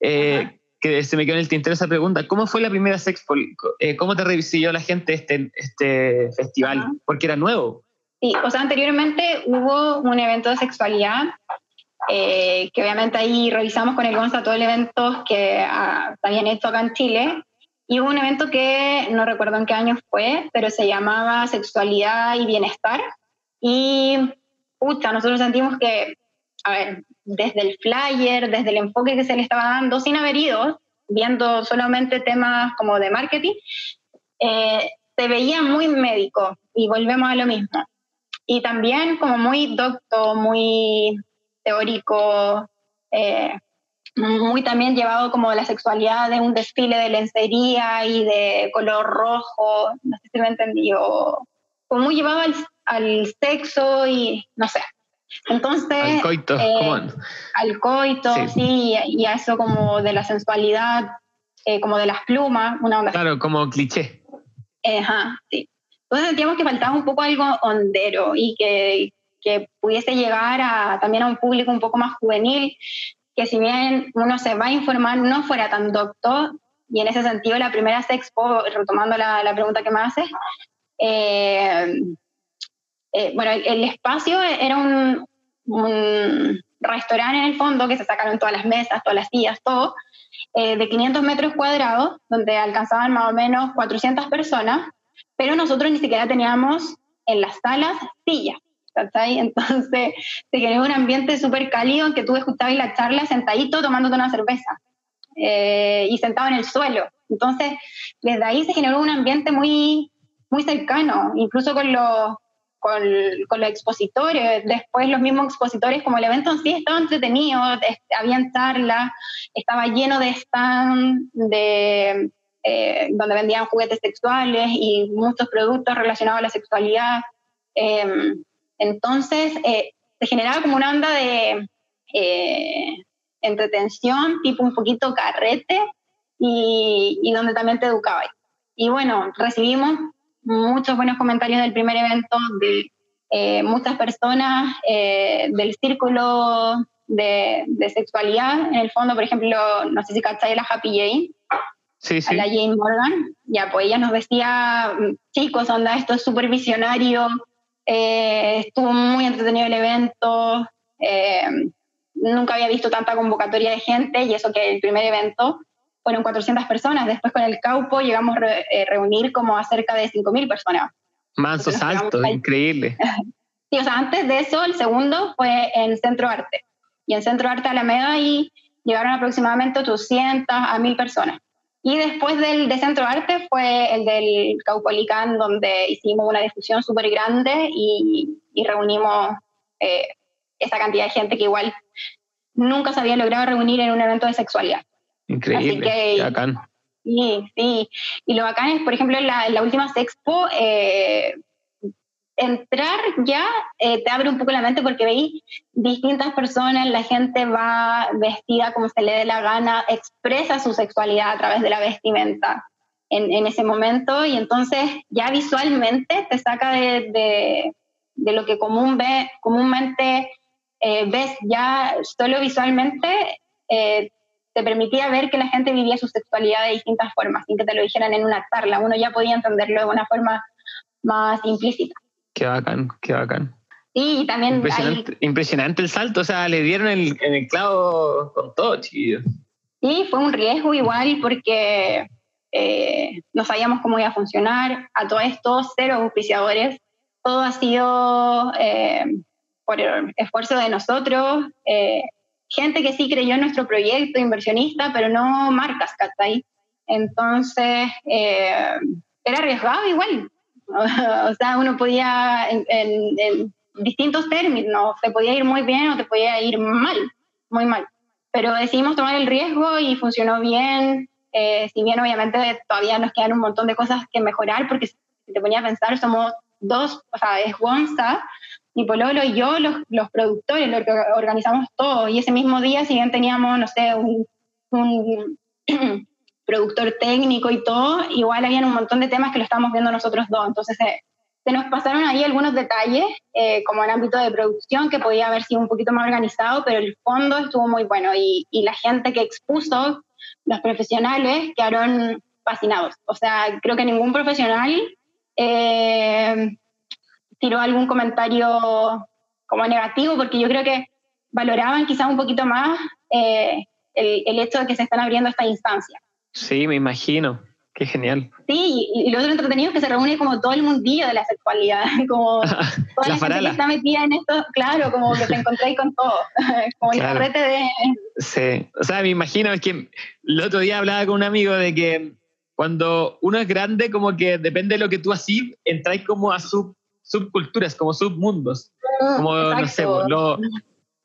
Eh, que se me quedó en el tintero esa pregunta. ¿Cómo fue la primera Sexpo? Eh, ¿Cómo te recibió la gente este, este festival? Porque era nuevo. Sí, o sea, anteriormente hubo un evento de sexualidad, eh, que obviamente ahí revisamos con el Gonza todo el evento que uh, habían hecho acá en Chile. Y hubo un evento que no recuerdo en qué año fue, pero se llamaba Sexualidad y Bienestar. Y, pucha, nosotros sentimos que, a ver, desde el flyer, desde el enfoque que se le estaba dando, sin haber ido, viendo solamente temas como de marketing, eh, se veía muy médico y volvemos a lo mismo. Y también como muy docto, muy teórico, eh, muy también llevado como la sexualidad de un desfile de lencería y de color rojo, no sé si me entendió, como muy llevado al, al sexo y no sé, entonces. Al coito, eh, Al coito, sí. y a eso como de la sensualidad, eh, como de las plumas, una onda. Claro, como cliché. Ajá, sí. Entonces sentíamos que faltaba un poco algo hondero y que, que pudiese llegar a, también a un público un poco más juvenil, que si bien uno se va a informar, no fuera tan doctor. Y en ese sentido, la primera Sexpo, retomando la, la pregunta que me haces, eh, eh, bueno, el, espacio era un, restaurante en el fondo que se sacaron todas las mesas, todas las sillas, todo, eh, de 500 metros cuadrados, donde alcanzaban más o menos 400 personas, pero nosotros ni siquiera teníamos en las salas sillas. Entonces se generó un ambiente súper cálido en que tú escuchabas la charla sentadito tomándote una cerveza eh, y sentado en el suelo. Entonces, desde ahí se generó un ambiente muy, muy cercano, incluso con los, con, los expositores. Después los mismos expositores, como el evento en sí estaba entretenido, habían charlas, estaba lleno de stands de, eh, donde vendían juguetes sexuales y muchos productos relacionados a la sexualidad. Em, entonces eh, se generaba como una onda de eh, entretención, tipo un poquito carrete, y, y donde también te educaba. Y bueno, recibimos muchos buenos comentarios del primer evento de eh, muchas personas eh, del círculo de, sexualidad. En el fondo, por ejemplo, no sé si cacháis la Happy Jane. Sí, sí. A la Jane Morgan. Ya, pues ella nos decía, chicos, onda, esto es súper visionario, eh, estuvo muy entretenido el evento, nunca había visto tanta convocatoria de gente y eso que el primer evento fueron 400 personas. Después con el Caupo llegamos a eh, reunir como a cerca de 5.000 personas. Mansos altos, increíble. sí, o sea, antes de eso, el segundo fue en Centro Arte. Y en Centro Arte Alameda y llegaron aproximadamente 800 a 1.000 personas. Y después del de Centro Arte fue el del Caupolicán, donde hicimos una difusión súper grande y, reunimos eh, esa cantidad de gente que igual nunca se había logrado reunir en un evento de sexualidad. Increíble, bacán. Sí, sí. Y lo bacán es, por ejemplo, en la, última Sexpo, eh, entrar ya eh, te abre un poco la mente porque veis distintas personas, la gente va vestida como se le dé la gana, expresa su sexualidad a través de la vestimenta. en, ese momento y entonces ya visualmente te saca de, lo que común ve, comúnmente eh, ves ya solo visualmente, eh, te permitía ver que la gente vivía su sexualidad de distintas formas, sin que te lo dijeran en una charla. Uno ya podía entenderlo de una forma más implícita. Qué bacán, qué bacán. Sí, y también... Impresionante, impresionante el salto, o sea, le dieron el, el clavo con todo, chido. Sí, fue un riesgo igual porque eh, no sabíamos cómo iba a funcionar. A todo esto, cero auspiciadores. Todo ha sido eh, por el esfuerzo de nosotros. Eh, gente que sí creyó en nuestro proyecto, inversionista, pero no marcas, ¿cachai? Entonces, era arriesgado igual. o sea, uno podía, en, distintos términos, te podía ir muy bien o te podía ir mal, muy mal. Pero decidimos tomar el riesgo y funcionó bien. Eh, si bien obviamente todavía nos quedan un montón de cosas que mejorar, porque si te ponía a pensar, somos dos, o sea, es Gonza, y Pololo y yo los, los productores, los que organizamos todo. Y ese mismo día, si bien teníamos, no sé, un productor técnico y todo, igual habían un montón de temas que lo estábamos viendo nosotros dos. Entonces, eh, se nos pasaron ahí algunos detalles, eh, como en ámbito de producción, que podía haber sido un poquito más organizado, pero el fondo estuvo muy bueno y, la gente que expuso, los profesionales, quedaron fascinados. O sea, creo que ningún profesional eh, tiró algún comentario como negativo, porque yo creo que valoraban quizás un poquito más el, el hecho de que se están abriendo esta instancia. Sí, me imagino. Qué genial. Sí, y lo otro entretenido es que se reúne como todo el mundillo de la sexualidad, como toda la, gente que está metida en esto, claro, como que te encontráis con todo, como el carrete de... Sí, o sea, me imagino que el otro día hablaba con un amigo de que cuando uno es grande, como que depende de lo que tú así, entráis como a sub, subculturas, como submundos, mm, como, no sé, lo,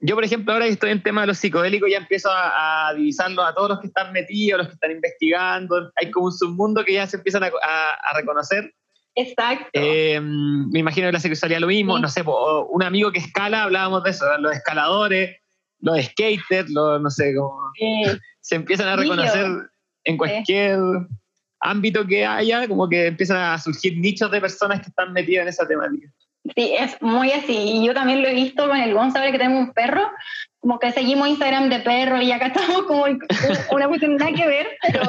yo, por ejemplo, ahora que estoy en tema de los psicodélicos, ya empiezo a, a, divisarlo a todos los que están metidos, los que están investigando. Hay como un submundo que ya se empiezan a, a, reconocer. Exacto. Eh, me imagino que la sexualidad lo mismo. No sé, un amigo que escala, hablábamos de eso, los escaladores, los skaters, los, no sé, como. Se empiezan a reconocer en cualquier ámbito que haya, como que empiezan a surgir nichos de personas que están metidas en esa temática. Sí, es muy así. Y yo también lo he visto con el Gonzalo, que tenemos un perro, como que seguimos Instagram de perro y acá estamos como una cuestión nada que ver, pero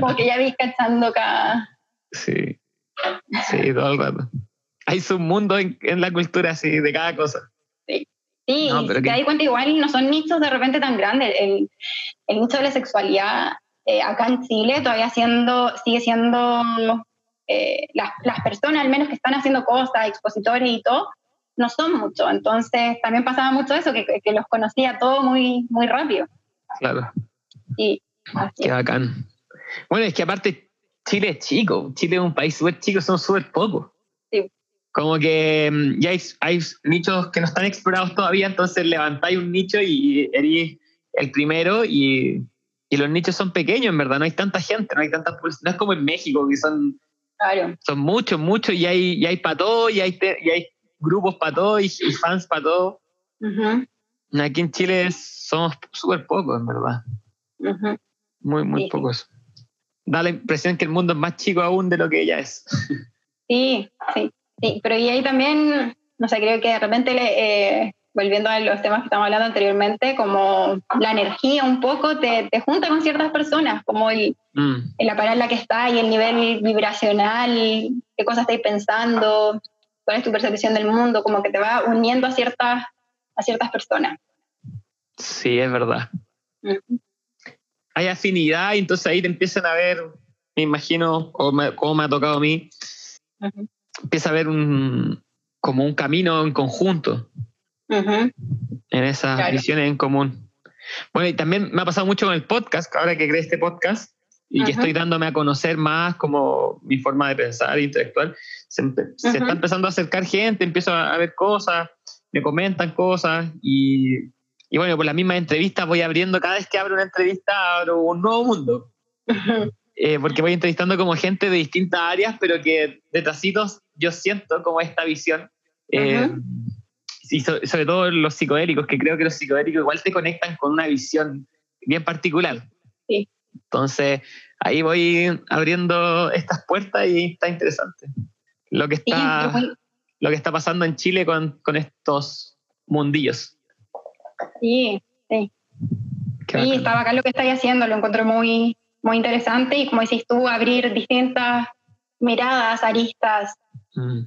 como que ya vi cachando acá. Sí, sí, todo el rato. Hay su mundo en, la cultura así, de cada cosa. Sí, sí no, te das cuenta igual no son nichos de repente tan grandes. El, el nicho de la sexualidad eh, acá en Chile todavía siendo, sigue siendo eh, las, las, personas al menos que están haciendo cosas, expositores y todo, no son muchos. Entonces también pasaba mucho eso, que, que los conocía todo muy, muy rápido. Claro. Sí, Qué bacán. Bueno, es que aparte Chile es chico, Chile es un país súper chico, son súper pocos. Sí. Como que mm, ya hay, hay, nichos que no están explorados todavía, entonces levantáis un nicho y eres el primero y, y, los nichos son pequeños, en verdad, no hay tanta gente, no hay tanta no es como en México, que son son muchos, muchos, y hay, y hay para todo, y hay, y hay grupos para todo, y, fans para todo. Aquí en Chile somos súper pocos, en verdad. Muy, muy pocos. Da la impresión que el mundo es más chico aún de lo que ella es. Sí, sí, sí. Pero y ahí también, no sé, creo que de repente eh, volviendo a los temas que estamos hablando anteriormente, como la energía un poco te, te junta con ciertas personas, como el, mm. el aparato en la que está y el nivel vibracional, qué cosas estáis pensando, cuál es tu percepción del mundo, como que te va uniendo a ciertas, a ciertas personas. Sí, es verdad. Hay afinidad y entonces ahí te empiezan a ver, me imagino, o como me ha tocado a mí, empieza a ver un, como un camino en conjunto en esas visiones en común. Bueno, y también me ha pasado mucho con el podcast, ahora que creé este podcast y que estoy dándome a conocer más como mi forma de pensar e intelectual, se, está empezando a acercar gente, empiezo a, ver cosas, me comentan cosas y, y, bueno, por las mismas entrevistas voy abriendo, cada vez que abro una entrevista abro un nuevo mundo. Eh, porque voy entrevistando como gente de distintas áreas, pero que de tacitos yo siento como esta visión. Eh, y sobre todo los psicodélicos, que creo que los psicodélicos igual te conectan con una visión bien particular. Sí, Entonces, ahí voy abriendo estas puertas y está interesante. Lo que está, lo que está pasando en Chile con, con estos mundillos. Sí, sí. sí, está bacán lo que estáis haciendo, lo encuentro muy, muy interesante y como decís tú, abrir distintas miradas, aristas mm,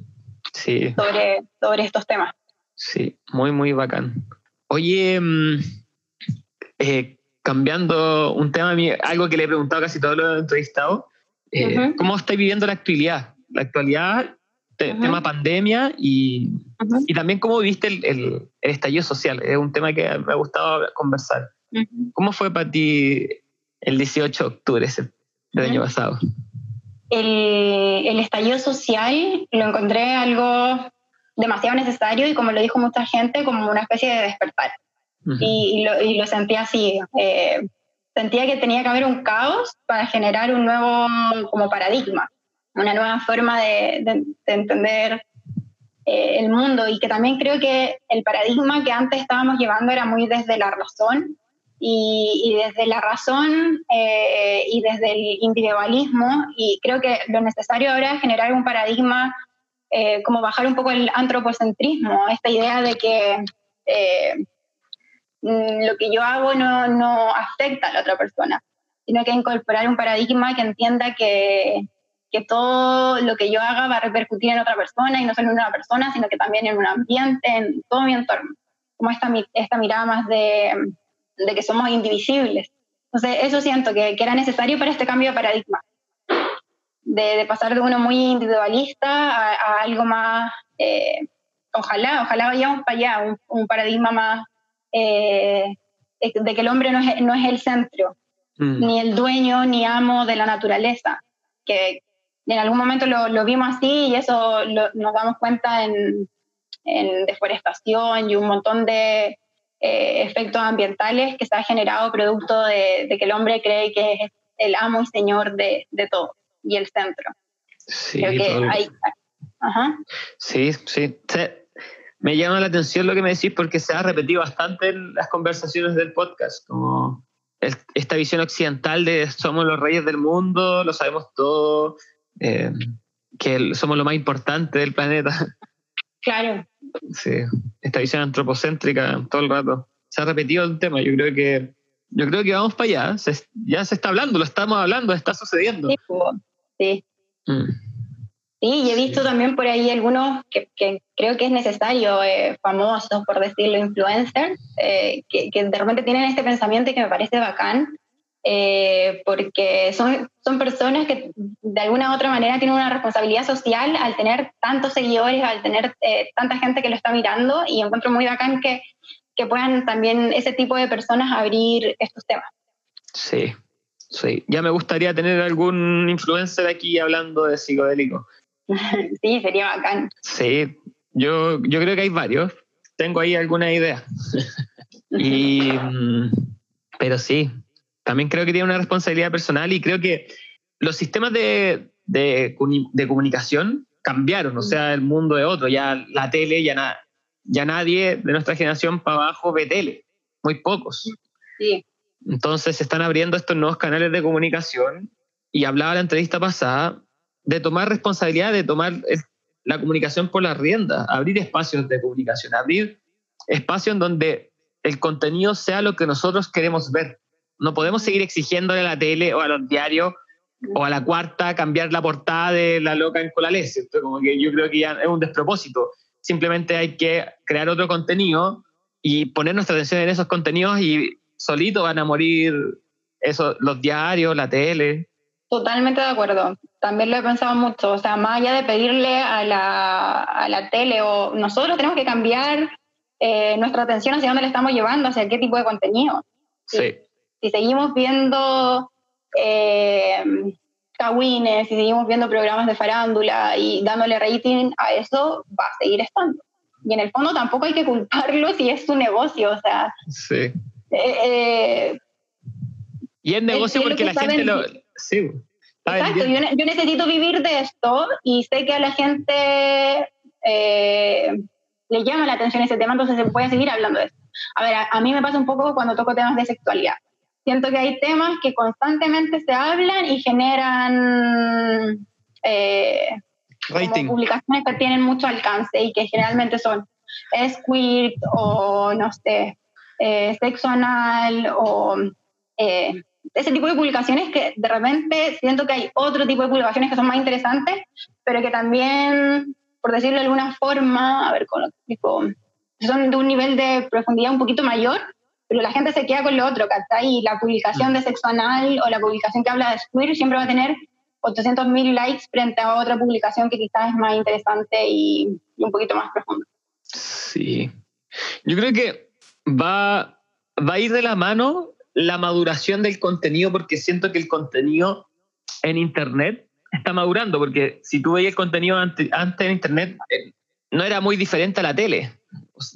sí. sobre, sobre estos temas. Sí, muy, muy bacán. Oye, mm, eh, cambiando un tema, algo que le he preguntado casi todos los entrevistados, eh, ¿cómo estáis viviendo la actualidad? La actualidad, tema pandemia y, y, también cómo viste el, el, estallido social. Es un tema que me ha gustado conversar. ¿Cómo fue para ti el 18 de octubre del año pasado? El, el estallido social lo encontré algo demasiado necesario y como lo dijo mucha gente, como una especie de despertar. y, lo, y, lo, sentía así. Eh, sentía que tenía que haber un caos para generar un nuevo como paradigma, una nueva forma de, de, entender eh, el mundo y que también creo que el paradigma que antes estábamos llevando era muy desde la razón y, y desde la razón eh, y desde el individualismo y creo que lo necesario ahora es generar un paradigma eh, como bajar un poco el antropocentrismo, esta idea de que eh, mm, lo que yo hago no, no, afecta a la otra persona, sino que incorporar un paradigma que entienda que, que, todo lo que yo haga va a repercutir en otra persona y no solo en una persona, sino que también en un ambiente, en todo mi entorno, como esta, esta mirada más de, de que somos indivisibles. Entonces, eso siento que, que era necesario para este cambio de paradigma de, pasar de uno muy individualista a, algo más, eh, ojalá, ojalá vayamos para allá, un, paradigma más eh, de, que el hombre no es, no es el centro, mm. ni el dueño ni amo de la naturaleza, que en algún momento lo, lo vimos así y eso nos damos cuenta en, en, deforestación y un montón de eh, efectos ambientales que se ha generado producto de, de, que el hombre cree que es el amo y señor de, de todo y el centro. Sí, sí, sí. Me llama la atención lo que me decís porque se ha repetido bastante en las conversaciones del podcast, como esta visión occidental de somos los reyes del mundo, lo sabemos todo, eh, que somos lo más importante del planeta. Claro. Sí, esta visión antropocéntrica todo el rato. Se ha repetido el tema, yo creo que yo creo que vamos para allá, ya se está hablando, lo estamos hablando, está sucediendo. Sí, sí. Mm. Sí, y he visto también por ahí algunos que, creo que es necesario, eh, famosos, por decirlo, influencers, eh, que, de repente tienen este pensamiento y que me parece bacán, eh, porque son, son personas que de alguna u otra manera tienen una responsabilidad social al tener tantos seguidores, al tener tanta gente que lo está mirando, y encuentro muy bacán que, que puedan también ese tipo de personas abrir estos temas. Sí, Sí, ya me gustaría tener algún influencer aquí hablando de psicodélico. sí, sería bacán. Sí, yo, yo creo que hay varios. Tengo ahí alguna idea. y, mm, pero sí, también creo que tiene una responsabilidad personal y creo que los sistemas de, de, de comunicación cambiaron, o sea, el mundo es otro. Ya la tele, ya, ya nadie de nuestra generación para abajo ve tele, muy pocos. Sí. Entonces se están abriendo estos nuevos canales de comunicación y hablaba la entrevista pasada de tomar responsabilidad, de tomar la comunicación por las riendas, abrir espacios de comunicación, abrir espacios en donde el contenido sea lo que nosotros queremos ver. No podemos seguir exigiéndole a la tele o a los diarios o a la cuarta cambiar la portada de la loca en Colalés. Como que yo creo que ya es un despropósito. Simplemente hay que crear otro contenido y poner nuestra atención en esos contenidos y solito van a morir eso, los diarios, la tele. Totalmente de acuerdo. También lo he pensado mucho. O sea, más allá de pedirle a la, a la tele, o nosotros tenemos que cambiar eh, nuestra atención hacia dónde le estamos llevando, hacia qué tipo de contenido. Sí. Si, seguimos viendo eh, si seguimos viendo programas de farándula y dándole rating a eso, va a seguir estando. Y en el fondo tampoco hay que culparlo si es su negocio, o sea. Sí. Eh, y es negocio porque la gente lo... Sí, Exacto, yo, necesito vivir de esto y sé que a la gente eh, le llama la atención ese tema, entonces se puede seguir hablando de eso. A ver, a, mí me pasa un poco cuando toco temas de sexualidad. siento que hay temas que constantemente se hablan y generan eh, publicaciones que tienen mucho alcance y que generalmente son squirt o, no sé, eh, sexo anal o eh, ese tipo de publicaciones que de repente siento que hay otro tipo de publicaciones que son más interesantes, pero que también, por decirlo de alguna forma, a ver cómo lo explico, son de un nivel de profundidad un poquito mayor, pero la gente se queda con lo otro, ¿cachai? Y la publicación de sexo anal o la publicación que habla de squirt siempre va a tener 800.000 likes frente a otra publicación que quizás es más interesante y, un poquito más profunda. Sí. Yo creo que va, va a ir de la mano la maduración del contenido porque siento que el contenido en Internet está madurando, porque si tú veías el contenido antes, antes en Internet, eh, no era muy diferente a la tele.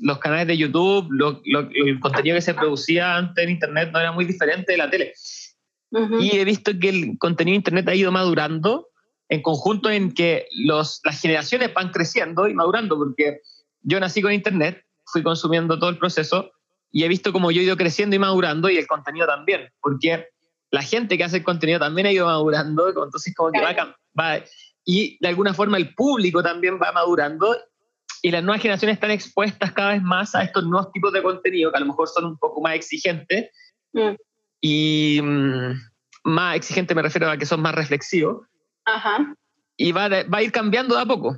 Los canales de YouTube, el contenido que se producía antes en Internet no era muy diferente de la tele. Y he visto que el contenido de Internet ha ido madurando en conjunto en que los, las generaciones van creciendo y madurando, porque yo nací con Internet, fui consumiendo todo el proceso y he visto como yo he ido creciendo y madurando y el contenido también, porque la gente que hace el contenido también ha ido madurando, entonces como que va, va, y de alguna forma el público también va madurando y las nuevas generaciones están expuestas cada vez más a estos nuevos tipos de contenido que a lo mejor son un poco más exigentes mm. y mm, más exigentes me refiero a que son más reflexivos. Ajá. Y va, va a ir cambiando de a poco.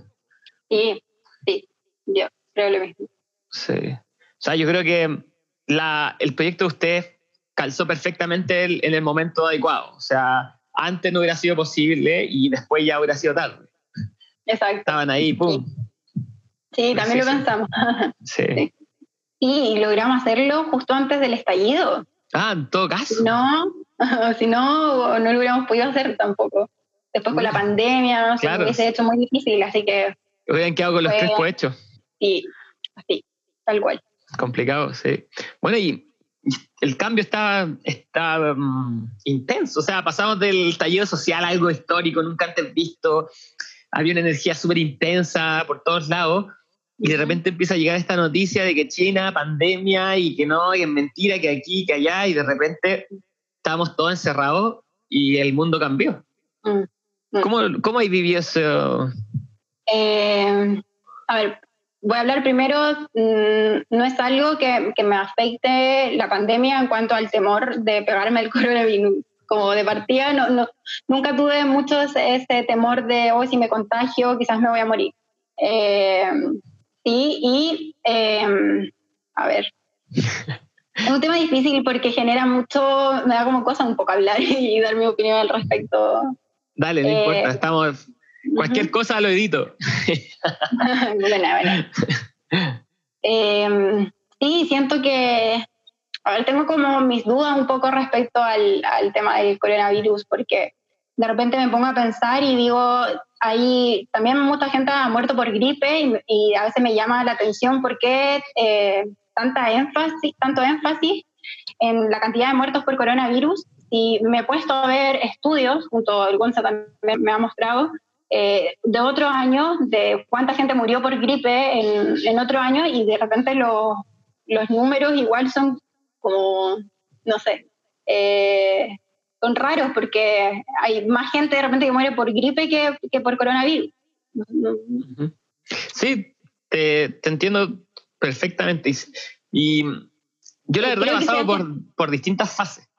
Sí, sí, yo creo lo mismo. Sí. O sea, yo creo que la, el proyecto de ustedes calzó perfectamente en el momento adecuado. O sea, antes no hubiera sido posible y después ya hubiera sido tarde. Exacto. Estaban ahí, ¡pum! Sí, también lo pensamos. Sí. Y logramos hacerlo justo antes del estallido. Ah, en todo caso. No, si no, no lo hubiéramos podido hacer tampoco. Después con la pandemia, no sé, claro. hubiese hecho muy difícil, así que... Hubieran quedado con los tres hechos. Sí, así, tal cual. Complicado, sí. Bueno, y el cambio está, está mm, intenso, o sea, pasamos del estallido social a algo histórico, nunca antes visto, había una energía súper intensa por todos lados, y de repente empieza a llegar esta noticia de que China, pandemia, y que no, y es mentira, que aquí, que allá, y de repente estábamos todos encerrados y el mundo cambió. Mm, mm. ¿Cómo, ¿Cómo hay vivido eso? Eh, a ver, voy a hablar primero, mm, no es algo que, me afecte la pandemia en cuanto al temor de pegarme el coronavirus. Como de partida, no, nunca tuve mucho ese, temor de, hoy oh, si me contagio, quizás me voy a morir. Eh, sí, y em, a ver. Es un tema difícil porque genera mucho, me da como cosa un poco hablar y dar mi opinión al respecto. Dale, no importa, eh, estamos Cualquier cosa lo edito. bueno, em, sí, siento que, a ver, tengo como mis dudas un poco respecto al, al, tema del coronavirus, porque de repente me pongo a pensar y digo, hay también mucha gente ha muerto por gripe y, a veces me llama la atención por qué eh, tanta énfasis, tanto énfasis en la cantidad de muertos por coronavirus. Y me he puesto a ver estudios, junto el Gonza también me ha mostrado, eh, de otros años, de cuánta gente murió por gripe en, en otro año y de repente los, los números igual son como, no sé, eh, son raros porque hay más gente de repente que muere por gripe que, que por coronavirus. Sí, te, te entiendo perfectamente. Y yo la verdad he pasado por, por distintas fases.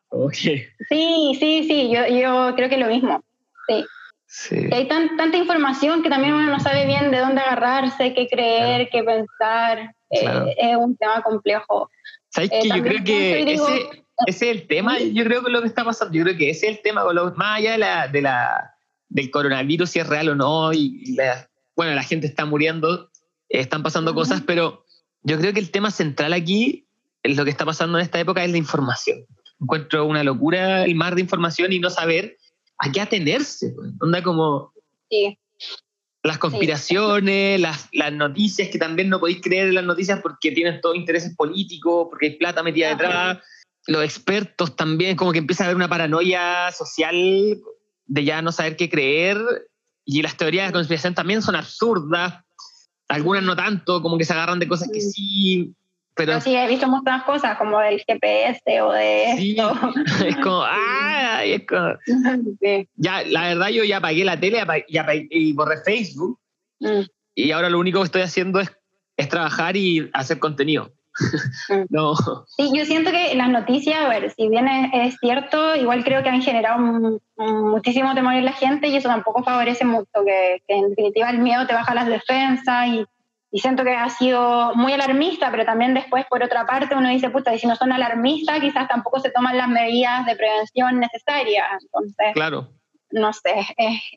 Sí, sí, sí, yo, yo creo que lo mismo. Sí. Hay tanta información que también uno no sabe bien de dónde agarrarse, qué creer, qué pensar. Eh, es un tema complejo. ¿Sabes eh, Yo creo que ese, es el tema, yo creo que lo que está pasando, yo creo que ese es el tema, más allá de la, de la, del coronavirus, si es real o no, y, bueno, la gente está muriendo, están pasando cosas, pero yo creo que el tema central aquí, lo que está pasando en esta época, es la información. Encuentro una locura el mar de información y no saber a qué atenerse. Onda como las conspiraciones, las, las, noticias que también no podéis creer en las noticias porque tienen todos intereses políticos, porque hay plata metida detrás. Los expertos también, como que empieza a haber una paranoia social de ya no saber qué creer. Y las teorías de conspiración también son absurdas. Algunas no tanto, como que se agarran de cosas que sí. Pero, sí, he visto muchas cosas como del GPS o de sí, Es como. Es como, Ya, la verdad, yo ya apagué la tele y borré Facebook. Mm. Y ahora lo único que estoy haciendo es, es trabajar y hacer contenido. Mm. no. Sí, yo siento que las noticias, a ver, si bien es, cierto, igual creo que han generado muchísimo temor en la gente y eso tampoco favorece mucho, que, que en definitiva el miedo te baja las defensas y y siento que ha sido muy alarmista, pero también después, por otra parte, uno dice, puta, y si no son alarmistas, quizás tampoco se toman las medidas de prevención necesarias. Entonces, claro. no sé,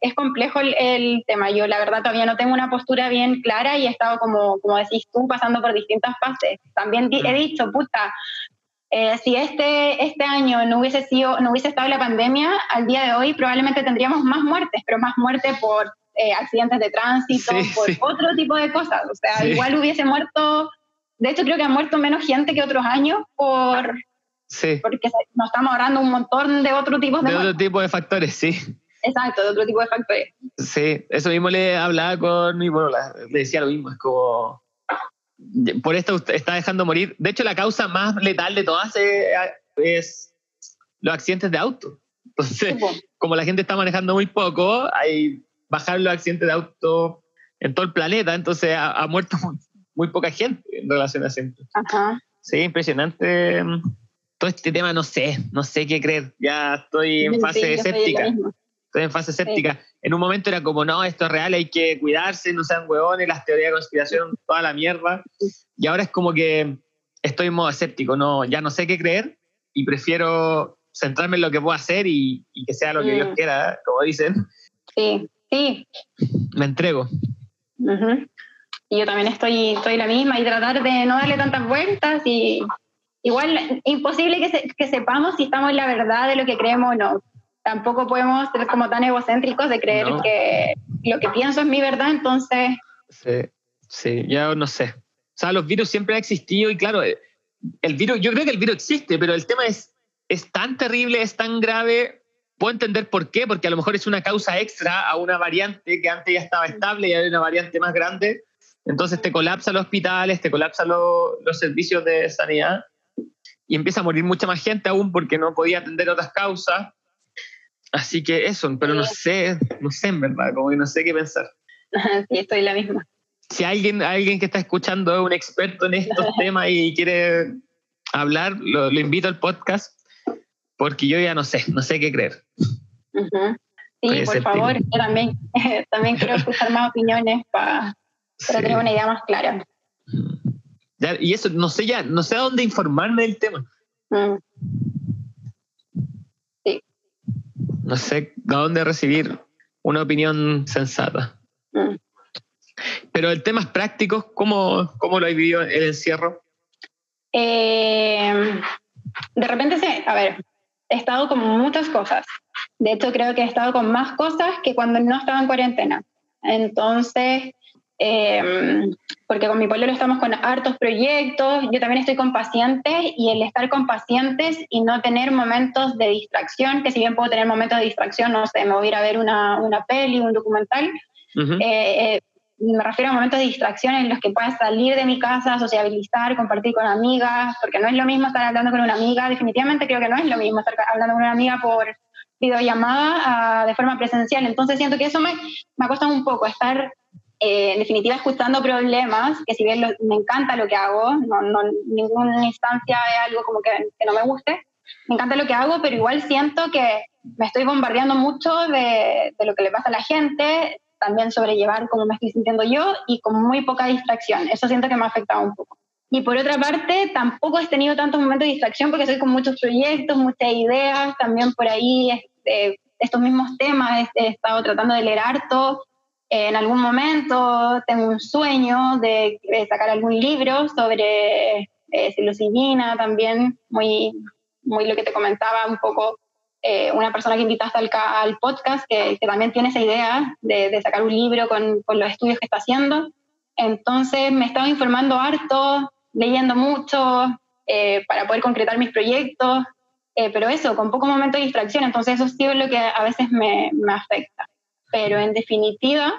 es, complejo el, tema. Yo, la verdad, todavía no tengo una postura bien clara y he estado, como, como decís tú, pasando por distintas fases. También he dicho, puta, eh, si este, este año no hubiese, sido, no hubiese estado la pandemia, al día de hoy probablemente tendríamos más muertes, pero más muertes por eh, accidentes de tránsito, por otro tipo de cosas. O sea, igual hubiese muerto, de hecho creo que ha muerto menos gente que otros años por, porque nos estamos ahorrando un montón de otro tipo de... De otro tipo de factores, sí. Exacto, de otro tipo de factores. Sí, eso mismo le hablaba con mi bolola, le decía lo mismo, es como... Por esto está dejando morir. De hecho, la causa más letal de todas es, los accidentes de auto. Entonces, como la gente está manejando muy poco, hay bajar los accidentes de auto en todo el planeta, entonces ha, muerto muy, poca gente en relación a eso. Ajá. Sí, impresionante. Todo este tema, no sé, no sé qué creer. Ya estoy en fase escéptica. Estoy en fase escéptica. En un momento era como, no, esto es real, hay que cuidarse, no sean huevones, las teorías de conspiración, toda la mierda. Y ahora es como que estoy en modo escéptico, no, ya no sé qué creer y prefiero centrarme en lo que puedo hacer y, que sea lo que Dios mm. quiera, como dicen. Sí. Sí. Me entrego. Y yo también estoy, estoy la misma y tratar de no darle tantas vueltas y igual imposible que, que sepamos si estamos en la verdad de lo que creemos o no. Tampoco podemos ser como tan egocéntricos de creer que lo que pienso es mi verdad, entonces... Sí, sí, ya no sé. O sea, los virus siempre han existido y claro, el virus, yo creo que el virus existe, pero el tema es, es tan terrible, es tan grave Puedo entender por qué, porque a lo mejor es una causa extra a una variante que antes ya estaba estable y hay una variante más grande. Entonces te colapsa los hospitales, te colapsa los servicios de sanidad y empieza a morir mucha más gente aún porque no podía atender otras causas. Así que eso, pero no sé, no sé en verdad, como que no sé qué pensar. Sí, estoy la misma. Si alguien, alguien que está escuchando es un experto en estos temas y quiere hablar, lo, lo invito al podcast porque yo ya no sé, no sé qué creer. Sí, por favor, yo también, también quiero escuchar más opiniones para, tener una idea más clara. y eso, no sé ya, no sé a dónde informarme del tema. Mm. Sí. No sé a dónde recibir una opinión sensata. Mm. Pero el tema es práctico, ¿cómo, cómo lo has vivido el encierro? Eh, de repente, se, a ver, he estado con muchas cosas. De hecho, creo que he estado con más cosas que cuando no estaba en cuarentena. Entonces, em, porque con mi pueblo estamos con hartos proyectos, yo también estoy con pacientes y el estar con pacientes y no tener momentos de distracción, que si bien puedo tener momentos de distracción, no sé, me voy a ir a ver una, una peli, un documental, me refiero a momentos de distracción en los que puedas salir de mi casa, sociabilizar, compartir con amigas, porque no es lo mismo estar hablando con una amiga, definitivamente creo que no es lo mismo estar hablando con una amiga por videollamada de forma presencial. Entonces siento que eso me, me costado un poco, estar eh, en definitiva escuchando problemas, que si bien me encanta lo que hago, no, no, ninguna instancia es algo como que, que no me guste, me encanta lo que hago, pero igual siento que me estoy bombardeando mucho de, de, lo que le pasa a la gente, también sobrellevar cómo me estoy sintiendo yo y con muy poca distracción. Eso siento que me ha afectado un poco. Y por otra parte, tampoco he tenido tantos momentos de distracción porque soy con muchos proyectos, muchas ideas, también por ahí este, estos mismos temas he, estado tratando de leer harto. en algún momento tengo un sueño de, sacar algún libro sobre eh, psilocibina también, muy, muy lo que te comentaba un poco eh, una persona que invitaste al, al podcast que, también tiene esa idea de, sacar un libro con, con, los estudios que está haciendo. Entonces me estaba informando harto, leyendo mucho eh, para poder concretar mis proyectos, eh, pero eso, con poco momento de distracción, entonces eso sí es lo que a veces me, me afecta. Pero en definitiva,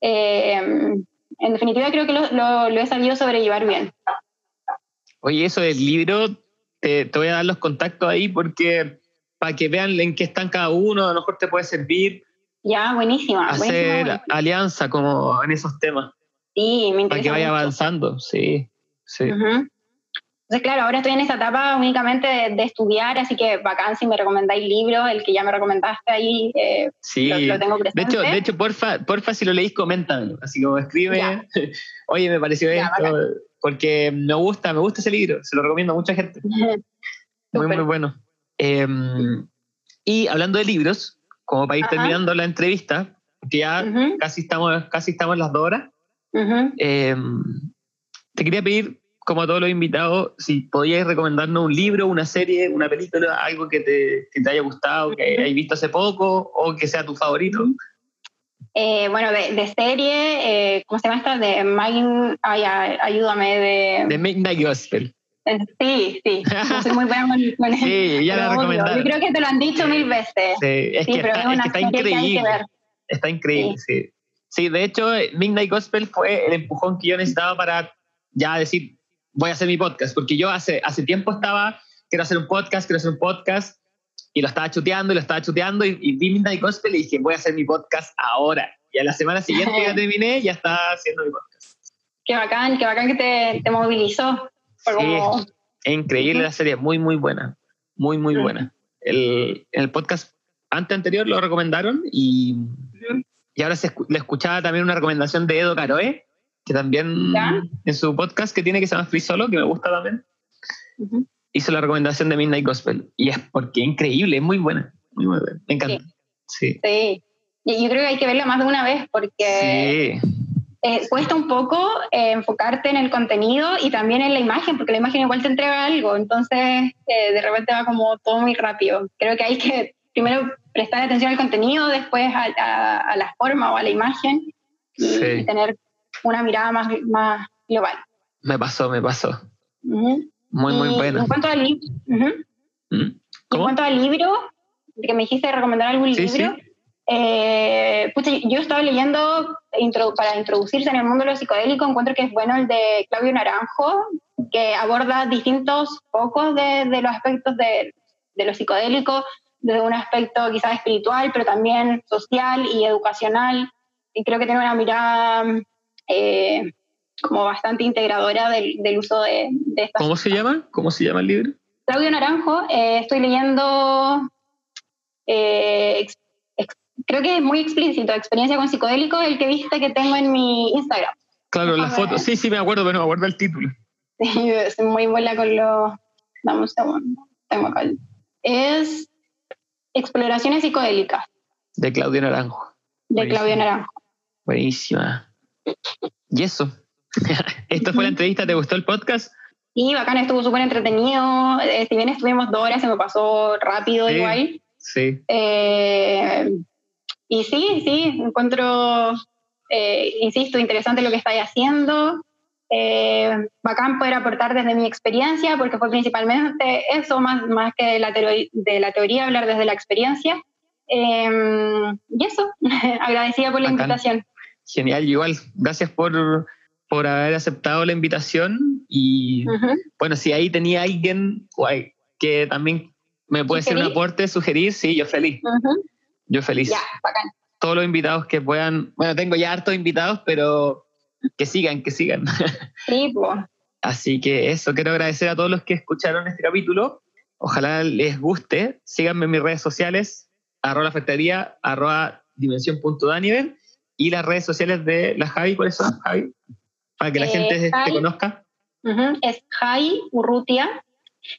en definitiva creo que lo, lo, lo he sabido sobrellevar bien. Oye, eso del libro, te, te voy a dar los contactos ahí porque para que vean en qué están cada uno, a lo mejor te puede servir. Ya, buenísima. Hacer alianza como en esos temas. Sí, me interesa. Para que vaya avanzando, sí. sí. Entonces, claro, ahora estoy en esa etapa únicamente de, estudiar, así que bacán si me recomendáis libros, el que ya me recomendaste ahí, eh, sí. lo, tengo presente. De hecho, de hecho porfa, porfa, si lo leís, coméntamelo. Así como escribe, oye, me pareció esto, porque me gusta, me gusta ese libro, se lo recomiendo a mucha gente. muy, muy bueno. Em, y hablando de libros, como para ir terminando la entrevista, que ya casi, estamos, casi estamos las dos horas, em, te quería pedir como a todos los invitados, si podíais recomendarnos un libro, una serie, una película, algo que te, que te haya gustado, que hayas visto hace poco o que sea tu favorito. Eh, bueno, de, serie, eh, ¿cómo se llama esta? De Mind, ay, ayúdame, de... De Midnight Gospel. Eh, sí, sí, soy muy buena con, Sí, ya la recomendaron. Yo creo que te lo han dicho mil veces. Sí, es que, está, es está increíble. Está increíble, sí. sí. de hecho, Midnight Gospel fue el empujón que yo necesitaba para ya decir, voy a hacer mi podcast, porque yo hace, hace tiempo estaba, quiero hacer un podcast, quiero hacer un podcast, y lo estaba chuteando y lo estaba chuteando, y, y vi Midnight Gospel y dije, voy a hacer mi podcast ahora. Y a la semana siguiente ya terminé, ya estaba haciendo mi podcast. Qué bacán, qué bacán que te, te movilizó. Sí, es increíble la serie, muy, muy buena, muy, muy buena. El, el podcast antes anterior lo recomendaron y, y ahora se, le escuchaba también una recomendación de Edo Caroe, que también en su podcast que tiene que se llama Free Solo, que me gusta también, hizo la recomendación de Midnight Gospel. Y es porque es increíble, es muy buena, muy, buena. Me encanta. Sí. sí. Y yo creo que hay que verla más de una vez porque eh, cuesta un poco eh, enfocarte en el contenido y también en la imagen, porque la imagen igual te entrega algo. Entonces, eh, de repente va como todo muy rápido. Creo que hay que primero prestar atención al contenido, después a, la forma o a la imagen y tener una mirada más, más global. Me pasó, me pasó. Muy, muy bueno. En cuanto al, ¿Mm? en cuanto al libro, que me dijiste recomendar algún libro, eh, yo estaba leyendo para introducirse en el mundo de lo psicodélico, encuentro que es bueno el de Claudio Naranjo, que aborda distintos focos de, de los aspectos de, de, lo psicodélico, desde un aspecto quizás espiritual, pero también social y educacional. Y creo que tiene una mirada eh, como bastante integradora del, uso de, de estas ¿Cómo se llama? ¿Cómo se llama el libro? Claudio Naranjo, eh, estoy leyendo, eh, creo que es muy explícito, experiencia con psicodélico, el que viste que tengo en mi Instagram. Claro, la foto, sí, sí me acuerdo, pero no me acuerdo el título. Sí, soy muy buena con los... Dame un segundo, tengo acá. Es Exploraciones psicodélicas. De Claudio Naranjo. De Claudio Naranjo. Buenísima. Y eso. Esta fue la entrevista. ¿Te gustó el podcast? Sí, bacán, estuvo súper entretenido. Eh, si bien estuvimos dos horas, se me pasó rápido igual. Sí. Eh, y sí, sí, encuentro, eh, insisto, interesante lo que estáis haciendo. bacán poder aportar desde mi experiencia, porque fue principalmente eso, más, más que de la, de la teoría, hablar desde la experiencia. y eso, agradecida por la invitación. Genial, igual, gracias por, por haber aceptado la invitación y bueno, si ahí tenía alguien que también me puede hacer un aporte, sugerir, sí, yo feliz. Yo feliz. Ya, bacán. Todos los invitados que puedan, bueno, tengo ya hartos invitados, pero que sigan, que sigan. Sí, pues. Así que eso, quiero agradecer a todos los que escucharon este capítulo. Ojalá les guste. Síganme en mis redes sociales, arroba la arroba dimensión.danivel y las redes sociales de la Javi, ¿cuáles son, Javi? Para que la eh, gente te conozca. Es Javi Urrutia.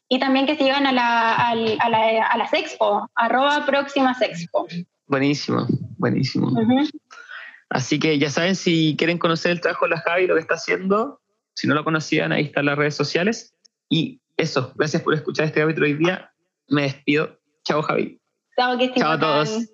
Y también que sigan a, la, a, la, a las expo, arroba próximas expo. Buenísimo, buenísimo. Así que ya saben, si quieren conocer el trabajo de la Javi, lo que está haciendo, si no lo conocían, ahí están las redes sociales. Y eso, gracias por escuchar este capítulo hoy día. Me despido. Chao, Javi. Chao, que Chao a todos.